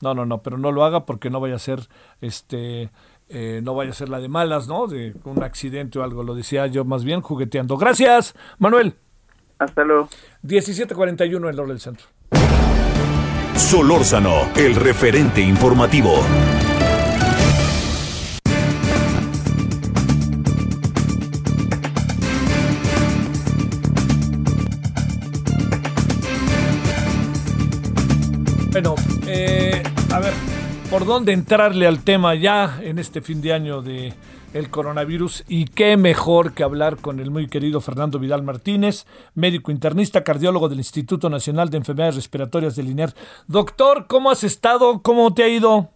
No, no, no, pero no lo haga porque no vaya a ser, este, eh, no vaya a ser la de malas, ¿no? De un accidente o algo, lo decía yo más bien jugueteando. Gracias, Manuel. Hasta luego. 1741 en del Centro. Solórzano, el referente informativo. Bueno, eh, a ver, ¿por dónde entrarle al tema ya en este fin de año de el coronavirus y qué mejor que hablar con el muy querido Fernando Vidal Martínez, médico internista, cardiólogo del Instituto Nacional de Enfermedades Respiratorias del INER. Doctor, ¿cómo has estado? ¿Cómo te ha ido?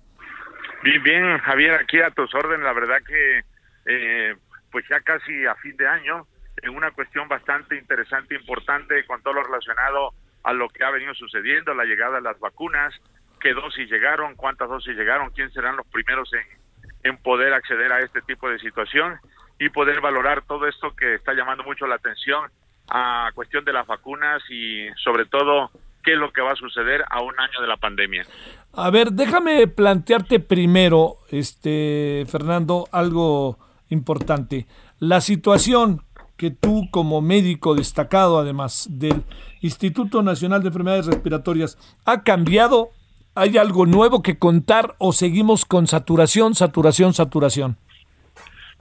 Bien, bien, Javier, aquí a tus órdenes. La verdad que, eh, pues ya casi a fin de año, en una cuestión bastante interesante, importante con todo lo relacionado a lo que ha venido sucediendo, la llegada de las vacunas, qué dosis llegaron, cuántas dosis llegaron, quién serán los primeros en, en poder acceder a este tipo de situación y poder valorar todo esto que está llamando mucho la atención a cuestión de las vacunas y sobre todo qué es lo que va a suceder a un año de la pandemia. A ver, déjame plantearte primero, este Fernando, algo importante. La situación que tú como médico destacado además del Instituto Nacional de Enfermedades Respiratorias ha cambiado? ¿Hay algo nuevo que contar o seguimos con saturación, saturación, saturación?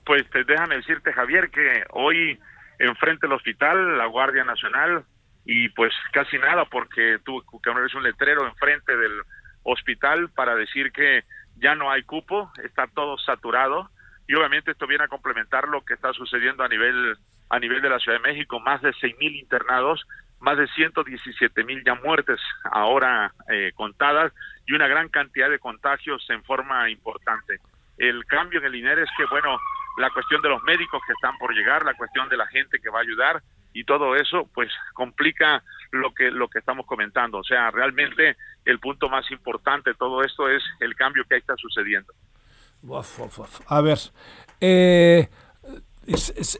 Pues déjame decirte, Javier, que hoy enfrente del hospital, la Guardia Nacional, y pues casi nada, porque tuvo que poner un letrero enfrente del hospital para decir que ya no hay cupo, está todo saturado, y obviamente esto viene a complementar lo que está sucediendo a nivel a nivel de la Ciudad de México, más de mil internados, más de 117 mil ya muertes ahora eh, contadas y una gran cantidad de contagios en forma importante. El cambio en el INER es que, bueno, la cuestión de los médicos que están por llegar, la cuestión de la gente que va a ayudar y todo eso, pues complica lo que lo que estamos comentando. O sea, realmente el punto más importante de todo esto es el cambio que ahí está sucediendo. A ver, eh,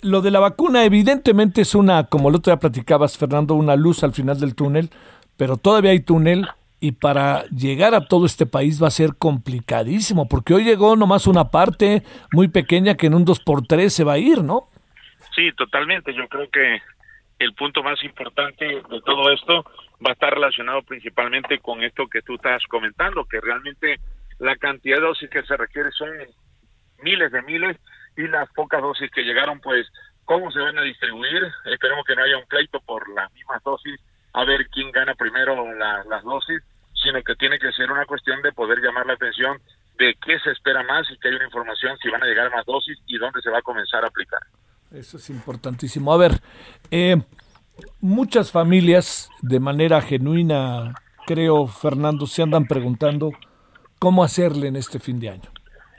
lo de la vacuna evidentemente es una, como el otro día platicabas, Fernando, una luz al final del túnel, pero todavía hay túnel y para llegar a todo este país va a ser complicadísimo, porque hoy llegó nomás una parte muy pequeña que en un 2x3 se va a ir, ¿no? Sí, totalmente. Yo creo que el punto más importante de todo esto va a estar relacionado principalmente con esto que tú estás comentando, que realmente la cantidad de dosis que se requiere son miles de miles y las pocas dosis que llegaron, pues, ¿cómo se van a distribuir? Esperemos que no haya un pleito por las mismas dosis, a ver quién gana primero las dosis, sino que tiene que ser una cuestión de poder llamar la atención de qué se espera más y que haya una información si van a llegar más dosis y dónde se va a comenzar a aplicar. Eso es importantísimo. A ver, eh, muchas familias de manera genuina, creo, Fernando, se andan preguntando cómo hacerle en este fin de año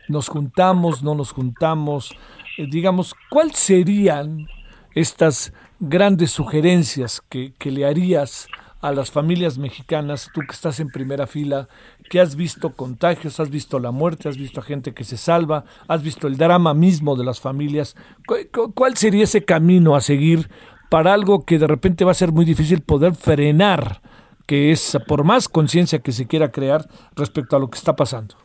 nos juntamos, no nos juntamos, eh, digamos, ¿cuáles serían estas grandes sugerencias que, que, le harías a las familias mexicanas, tú que estás en primera fila, que has visto contagios, has visto la muerte, has visto a gente que se salva, has visto el drama mismo de las familias? ¿Cuál sería ese camino a seguir para algo que de repente va a ser muy difícil poder frenar, que es por más conciencia que se quiera crear respecto a lo que está pasando?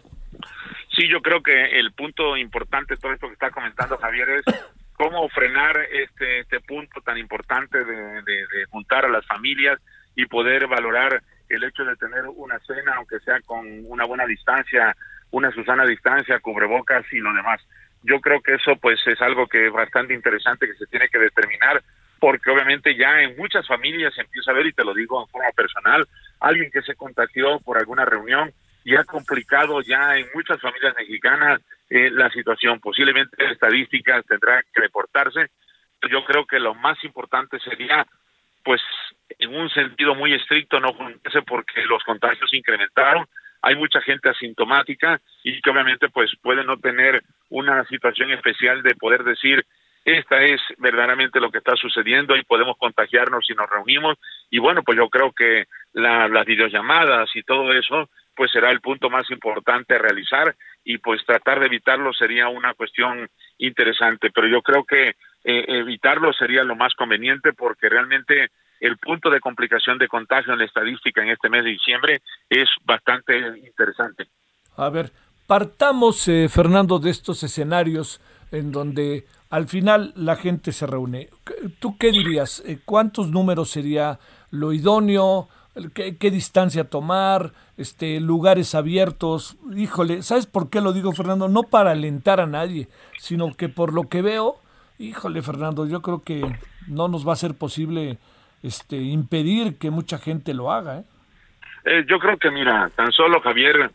Sí, yo creo que el punto importante de todo esto que está comentando Javier es cómo frenar este, este punto tan importante de, juntar a las familias y poder valorar el hecho de tener una cena, aunque sea con una buena distancia, una Susana distancia, cubrebocas y lo demás. Yo creo que eso pues es algo que es bastante interesante que se tiene que determinar porque obviamente ya en muchas familias se empieza a ver, y te lo digo en forma personal, alguien que se contagió por alguna reunión y ha complicado ya en muchas familias mexicanas eh, la situación. Posiblemente estadísticas tendrán que reportarse, yo creo que lo más importante sería, pues, en un sentido muy estricto, no juntarse porque los contagios incrementaron, hay mucha gente asintomática y que obviamente pues puede no tener una situación especial de poder decir esta es verdaderamente lo que está sucediendo y podemos contagiarnos si nos reunimos y bueno pues yo creo que las videollamadas y todo eso pues será el punto más importante a realizar y pues tratar de evitarlo sería una cuestión interesante pero yo creo que eh, evitarlo sería lo más conveniente porque realmente el punto de complicación de contagio en la estadística en este mes de diciembre es bastante interesante. A ver, partamos, eh, Fernando, de estos escenarios en donde al final la gente se reúne. ¿Tú qué dirías? Eh, ¿Cuántos números sería lo idóneo? ¿Qué, ¿Qué, distancia tomar? Este, lugares abiertos. Híjole, ¿sabes por qué lo digo, Fernando? No para alentar a nadie, sino que por lo que veo, híjole, Fernando, yo creo que no nos va a ser posible este, impedir que mucha gente lo haga. ¿eh? Eh, yo creo que, mira, tan solo Javier,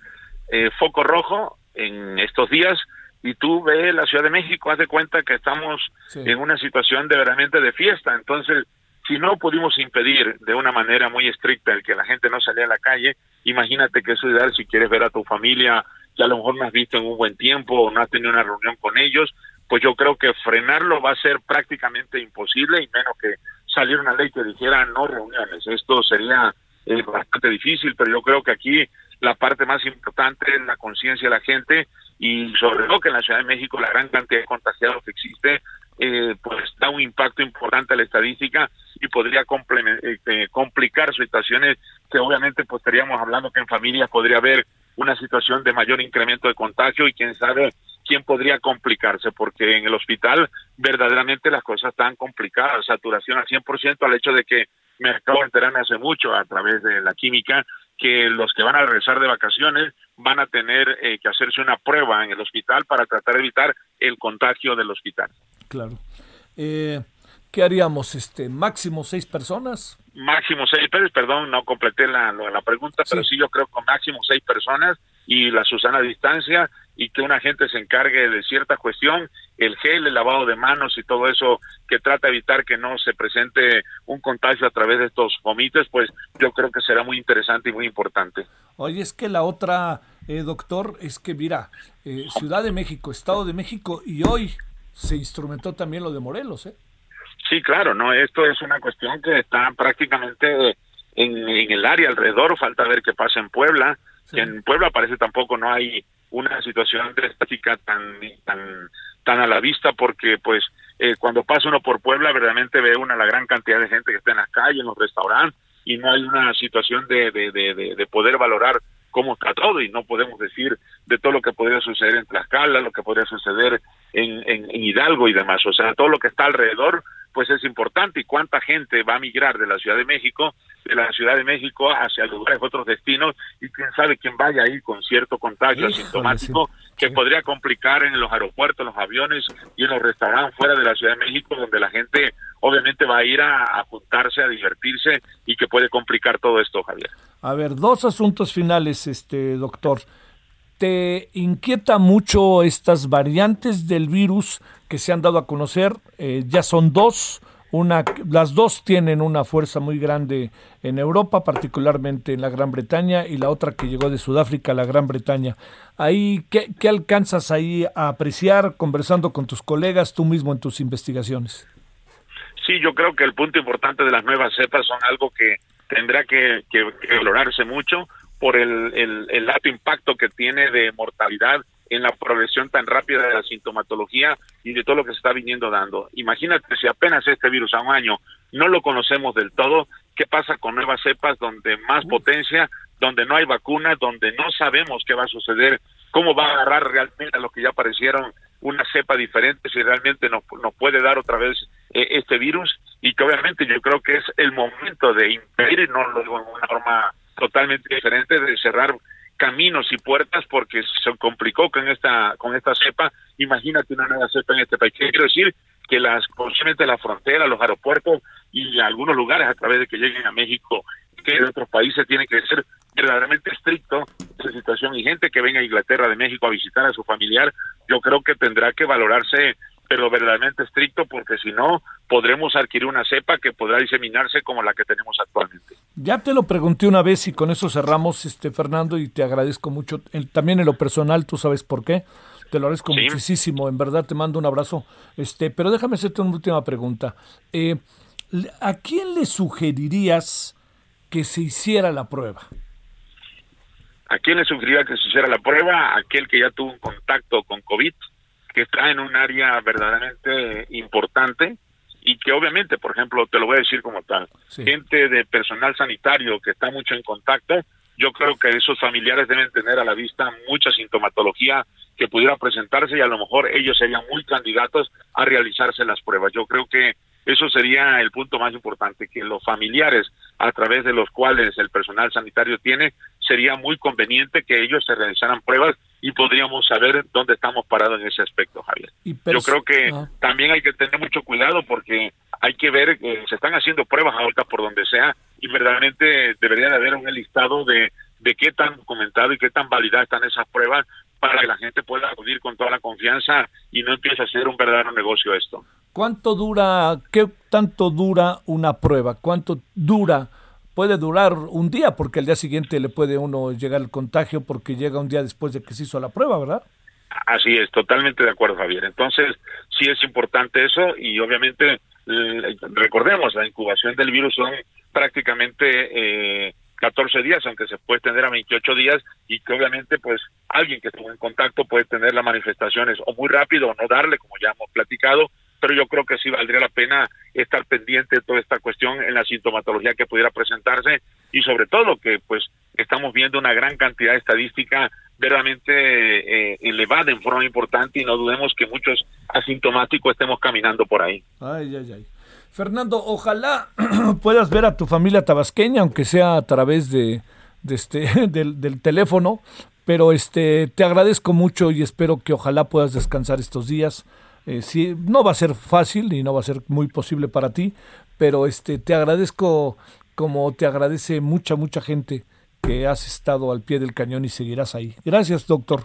eh, foco rojo en estos días, y tú ves la Ciudad de México, haz de cuenta que estamos en una situación de verdaderamente de fiesta. Entonces, si no pudimos impedir de una manera muy estricta el que la gente no salía a la calle, imagínate que eso es ideal si quieres ver a tu familia que a lo mejor no has visto en un buen tiempo o no has tenido una reunión con ellos, pues yo creo que frenarlo va a ser prácticamente imposible y menos que salir una ley que dijera no reuniones. Esto sería eh, bastante difícil, pero yo creo que aquí la parte más importante es la conciencia de la gente y sobre todo que en la Ciudad de México la gran cantidad de contagiados que existe eh, pues da un impacto importante a la estadística y podría eh, complicar situaciones que obviamente pues estaríamos hablando que en familias podría haber una situación de mayor incremento de contagio y quién sabe quién podría complicarse, porque en el hospital verdaderamente las cosas están complicadas, saturación al 100% al hecho de que me acabo de enterar hace mucho a través de la química que los que van a regresar de vacaciones van a tener eh, que hacerse una prueba en el hospital para tratar de evitar el contagio del hospital. Claro. Eh, ¿Qué haríamos? Este, máximo seis personas. Máximo seis, perdón, no completé la, la pregunta, pero sí yo creo que máximo seis personas y la Susana distancia y que una gente se encargue de cierta cuestión, el gel, el lavado de manos y todo eso que trata de evitar que no se presente un contagio a través de estos vomites, pues yo creo que será muy interesante y muy importante. Oye, es que la otra, eh, doctor, es que mira, eh, Ciudad de México, Estado de México y hoy se instrumentó también lo de Morelos, ¿eh? Sí, claro, no, esto es una cuestión que está prácticamente en, en el área alrededor, falta ver qué pasa en Puebla, en Puebla parece tampoco no hay una situación de estática tan tan tan a la vista porque pues eh, cuando pasa uno por Puebla verdaderamente ve una la gran cantidad de gente que está en las calles, en los restaurantes y no hay una situación de, de, de, de poder valorar cómo está todo y no podemos decir de todo lo que podría suceder en Tlaxcala, lo que podría suceder en, en, en Hidalgo y demás. O sea, todo lo que está alrededor pues es importante y cuánta gente va a migrar de la Ciudad de México, de la Ciudad de México hacia lugares, otros destinos y quién sabe quién vaya ahí con cierto contagio asintomático que podría complicar en los aeropuertos, en los aviones y en los restaurantes fuera de la Ciudad de México donde la gente obviamente va a ir a, a juntarse, a divertirse y que puede complicar todo esto, Javier. A ver, dos asuntos finales, este doctor. ¿Te inquieta mucho estas variantes del virus que se han dado a conocer? Eh, ya son dos. Una, las dos tienen una fuerza muy grande en Europa, particularmente en la Gran Bretaña, y la otra que llegó de Sudáfrica, la Gran Bretaña. Ahí, ¿qué, ¿Qué alcanzas ahí a apreciar conversando con tus colegas, tú mismo en tus investigaciones? Sí, yo creo que el punto importante de las nuevas cepas son algo que tendrá que, que, que valorarse mucho por el, el, el alto impacto que tiene de mortalidad en la progresión tan rápida de la sintomatología y de todo lo que se está viniendo dando. Imagínate si apenas este virus a un año no lo conocemos del todo, ¿qué pasa con nuevas cepas donde más potencia, donde no hay vacunas, donde no sabemos qué va a suceder, cómo va a agarrar realmente a lo que ya aparecieron una cepa diferente, si realmente nos, nos puede dar otra vez eh, este virus y que obviamente yo creo que es el momento de impedir, no lo digo en una forma totalmente diferente, de cerrar caminos y puertas porque se complicó con esta con esta cepa. Imagínate una nueva cepa en este país. Quiero decir que las posiblemente la frontera, los aeropuertos y algunos lugares a través de que lleguen a México que de otros países tiene que ser verdaderamente estricto esa situación y gente que venga a Inglaterra de México a visitar a su familiar, yo creo que tendrá que valorarse pero verdaderamente estricto porque si no podremos adquirir una cepa que podrá diseminarse como la que tenemos actualmente. Ya te lo pregunté una vez y con eso cerramos, este Fernando, y te agradezco mucho. también en lo personal, tú sabes por qué. Te lo agradezco muchísimo, en verdad te mando un abrazo. Este, pero déjame hacerte una última pregunta. Eh, ¿A quién le sugerirías que se hiciera la prueba? ¿A quién le sugeriría que se hiciera la prueba? Aquel que ya tuvo un contacto con COVID, que está en un área verdaderamente importante y que obviamente, por ejemplo, te lo voy a decir como tal, gente de personal sanitario que está mucho en contacto, yo creo que esos familiares deben tener a la vista mucha sintomatología que pudiera presentarse y a lo mejor ellos serían muy candidatos a realizarse las pruebas. Yo creo que eso sería el punto más importante, que los familiares a través de los cuales el personal sanitario tiene, sería muy conveniente que ellos se realizaran pruebas y podríamos saber dónde estamos parados en ese aspecto, Javier. Yo creo que ah. también hay que tener mucho cuidado porque hay que ver que se están haciendo pruebas ahorita por donde sea y verdaderamente debería de haber un listado de, de qué tan documentado y qué tan validadas están esas pruebas para que la gente pueda acudir con toda la confianza y no empiece a ser un verdadero negocio esto. ¿Cuánto dura, qué tanto dura una prueba? ¿Cuánto dura? Puede durar un día porque el día siguiente le puede uno llegar el contagio porque llega un día después de que se hizo la prueba, ¿verdad? Así es, totalmente de acuerdo, Javier. Entonces, sí es importante eso y obviamente recordemos, la incubación del virus son prácticamente eh, 14 días, aunque se puede tener a 28 días y que obviamente pues alguien que estuvo en contacto puede tener las manifestaciones o muy rápido o no darle, como ya hemos platicado, pero yo creo que sí valdría la pena estar pendiente de toda esta cuestión en la sintomatología que pudiera presentarse y sobre todo que pues estamos viendo una gran cantidad de estadística verdaderamente eh, elevada en forma importante y no dudemos que muchos asintomáticos estemos caminando por ahí. Ay, ay, ay. Fernando, ojalá puedas ver a tu familia tabasqueña, aunque sea a través de, este, del, del, teléfono, pero este, te agradezco mucho y espero que ojalá puedas descansar estos días. Eh, no va a ser fácil y no va a ser muy posible para ti, pero este, te agradezco como te agradece mucha, mucha gente que has estado al pie del cañón y seguirás ahí. Gracias, doctor.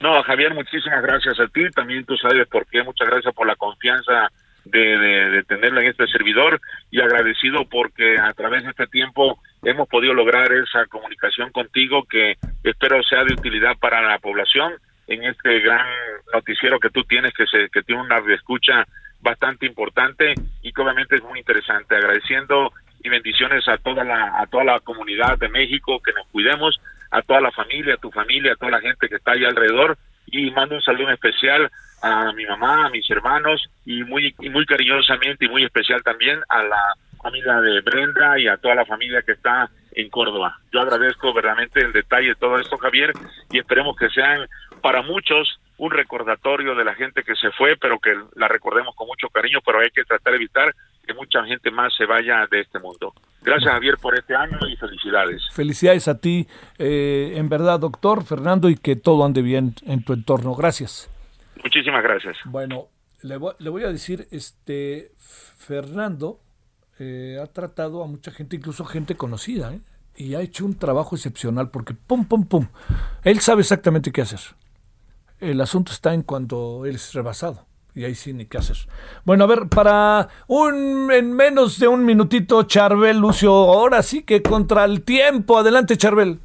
No, Javier, muchísimas gracias a ti. También tú sabes por qué. Muchas gracias por la confianza de, de, de, tenerlo en este servidor y agradecido porque a través de este tiempo hemos podido lograr esa comunicación contigo que espero sea de utilidad para la población en este gran noticiero que tú tienes, que, se, que tiene una escucha bastante importante y que obviamente es muy interesante. Agradeciendo y bendiciones a toda la, a toda la comunidad de México, que nos cuidemos, a toda la familia, a tu familia, a toda la gente que está ahí alrededor y mando un saludo especial a mi mamá, a mis hermanos y muy, y muy cariñosamente y muy especial también a la familia de Brenda y a toda la familia que está en Córdoba. Yo agradezco verdaderamente el detalle de todo esto, Javier, y esperemos que sean para muchos un recordatorio de la gente que se fue, pero que la recordemos con mucho cariño, pero hay que tratar de evitar que mucha gente más se vaya de este mundo. Gracias Javier por este año y felicidades. Felicidades a ti, eh, en verdad, doctor Fernando, y que todo ande bien en tu entorno. Gracias. Muchísimas gracias. Bueno, le voy, a decir, este Fernando eh, ha tratado a mucha gente, incluso gente conocida, ¿eh? y ha hecho un trabajo excepcional porque pum, pum, pum. Él sabe exactamente qué hacer. El asunto está en cuando él es rebasado. Y ahí sí ni qué hacer. Bueno, a ver, para un en menos de un minutito, Charbel, Lucio, ahora sí que contra el tiempo. Adelante, Charbel.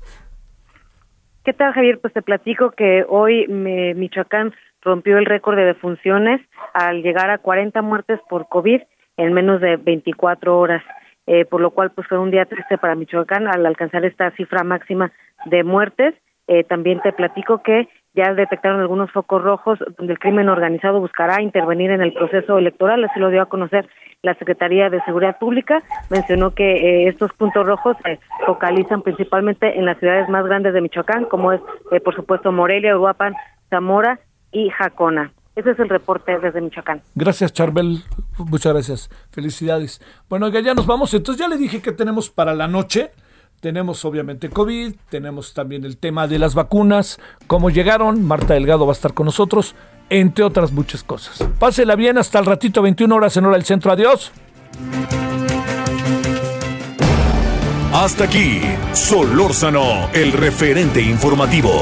¿Qué tal, Javier? Pues te platico que hoy me, Michoacán rompió el récord de defunciones al llegar a 40 muertes por COVID en menos de 24 horas. Eh, por lo cual pues fue un día triste para Michoacán al alcanzar esta cifra máxima de muertes. Eh, también te platico que ya detectaron algunos focos rojos donde el crimen organizado buscará intervenir en el proceso electoral, así lo dio a conocer la Secretaría de Seguridad Pública. Mencionó que eh, estos puntos rojos se focalizan principalmente en las ciudades más grandes de Michoacán, como es, eh, por supuesto, Morelia, Uruapan, Zamora y Jacona. Ese es el reporte desde Michoacán. Gracias, Charbel. Muchas gracias. Felicidades. Bueno, ya nos vamos. Entonces ya le dije que tenemos para la noche. Tenemos obviamente COVID, tenemos también el tema de las vacunas, cómo llegaron, Marta Delgado va a estar con nosotros, entre otras muchas cosas. Pásela bien hasta el ratito, 21 horas en hora del centro. Adiós. Hasta aquí, Solórzano, el referente informativo.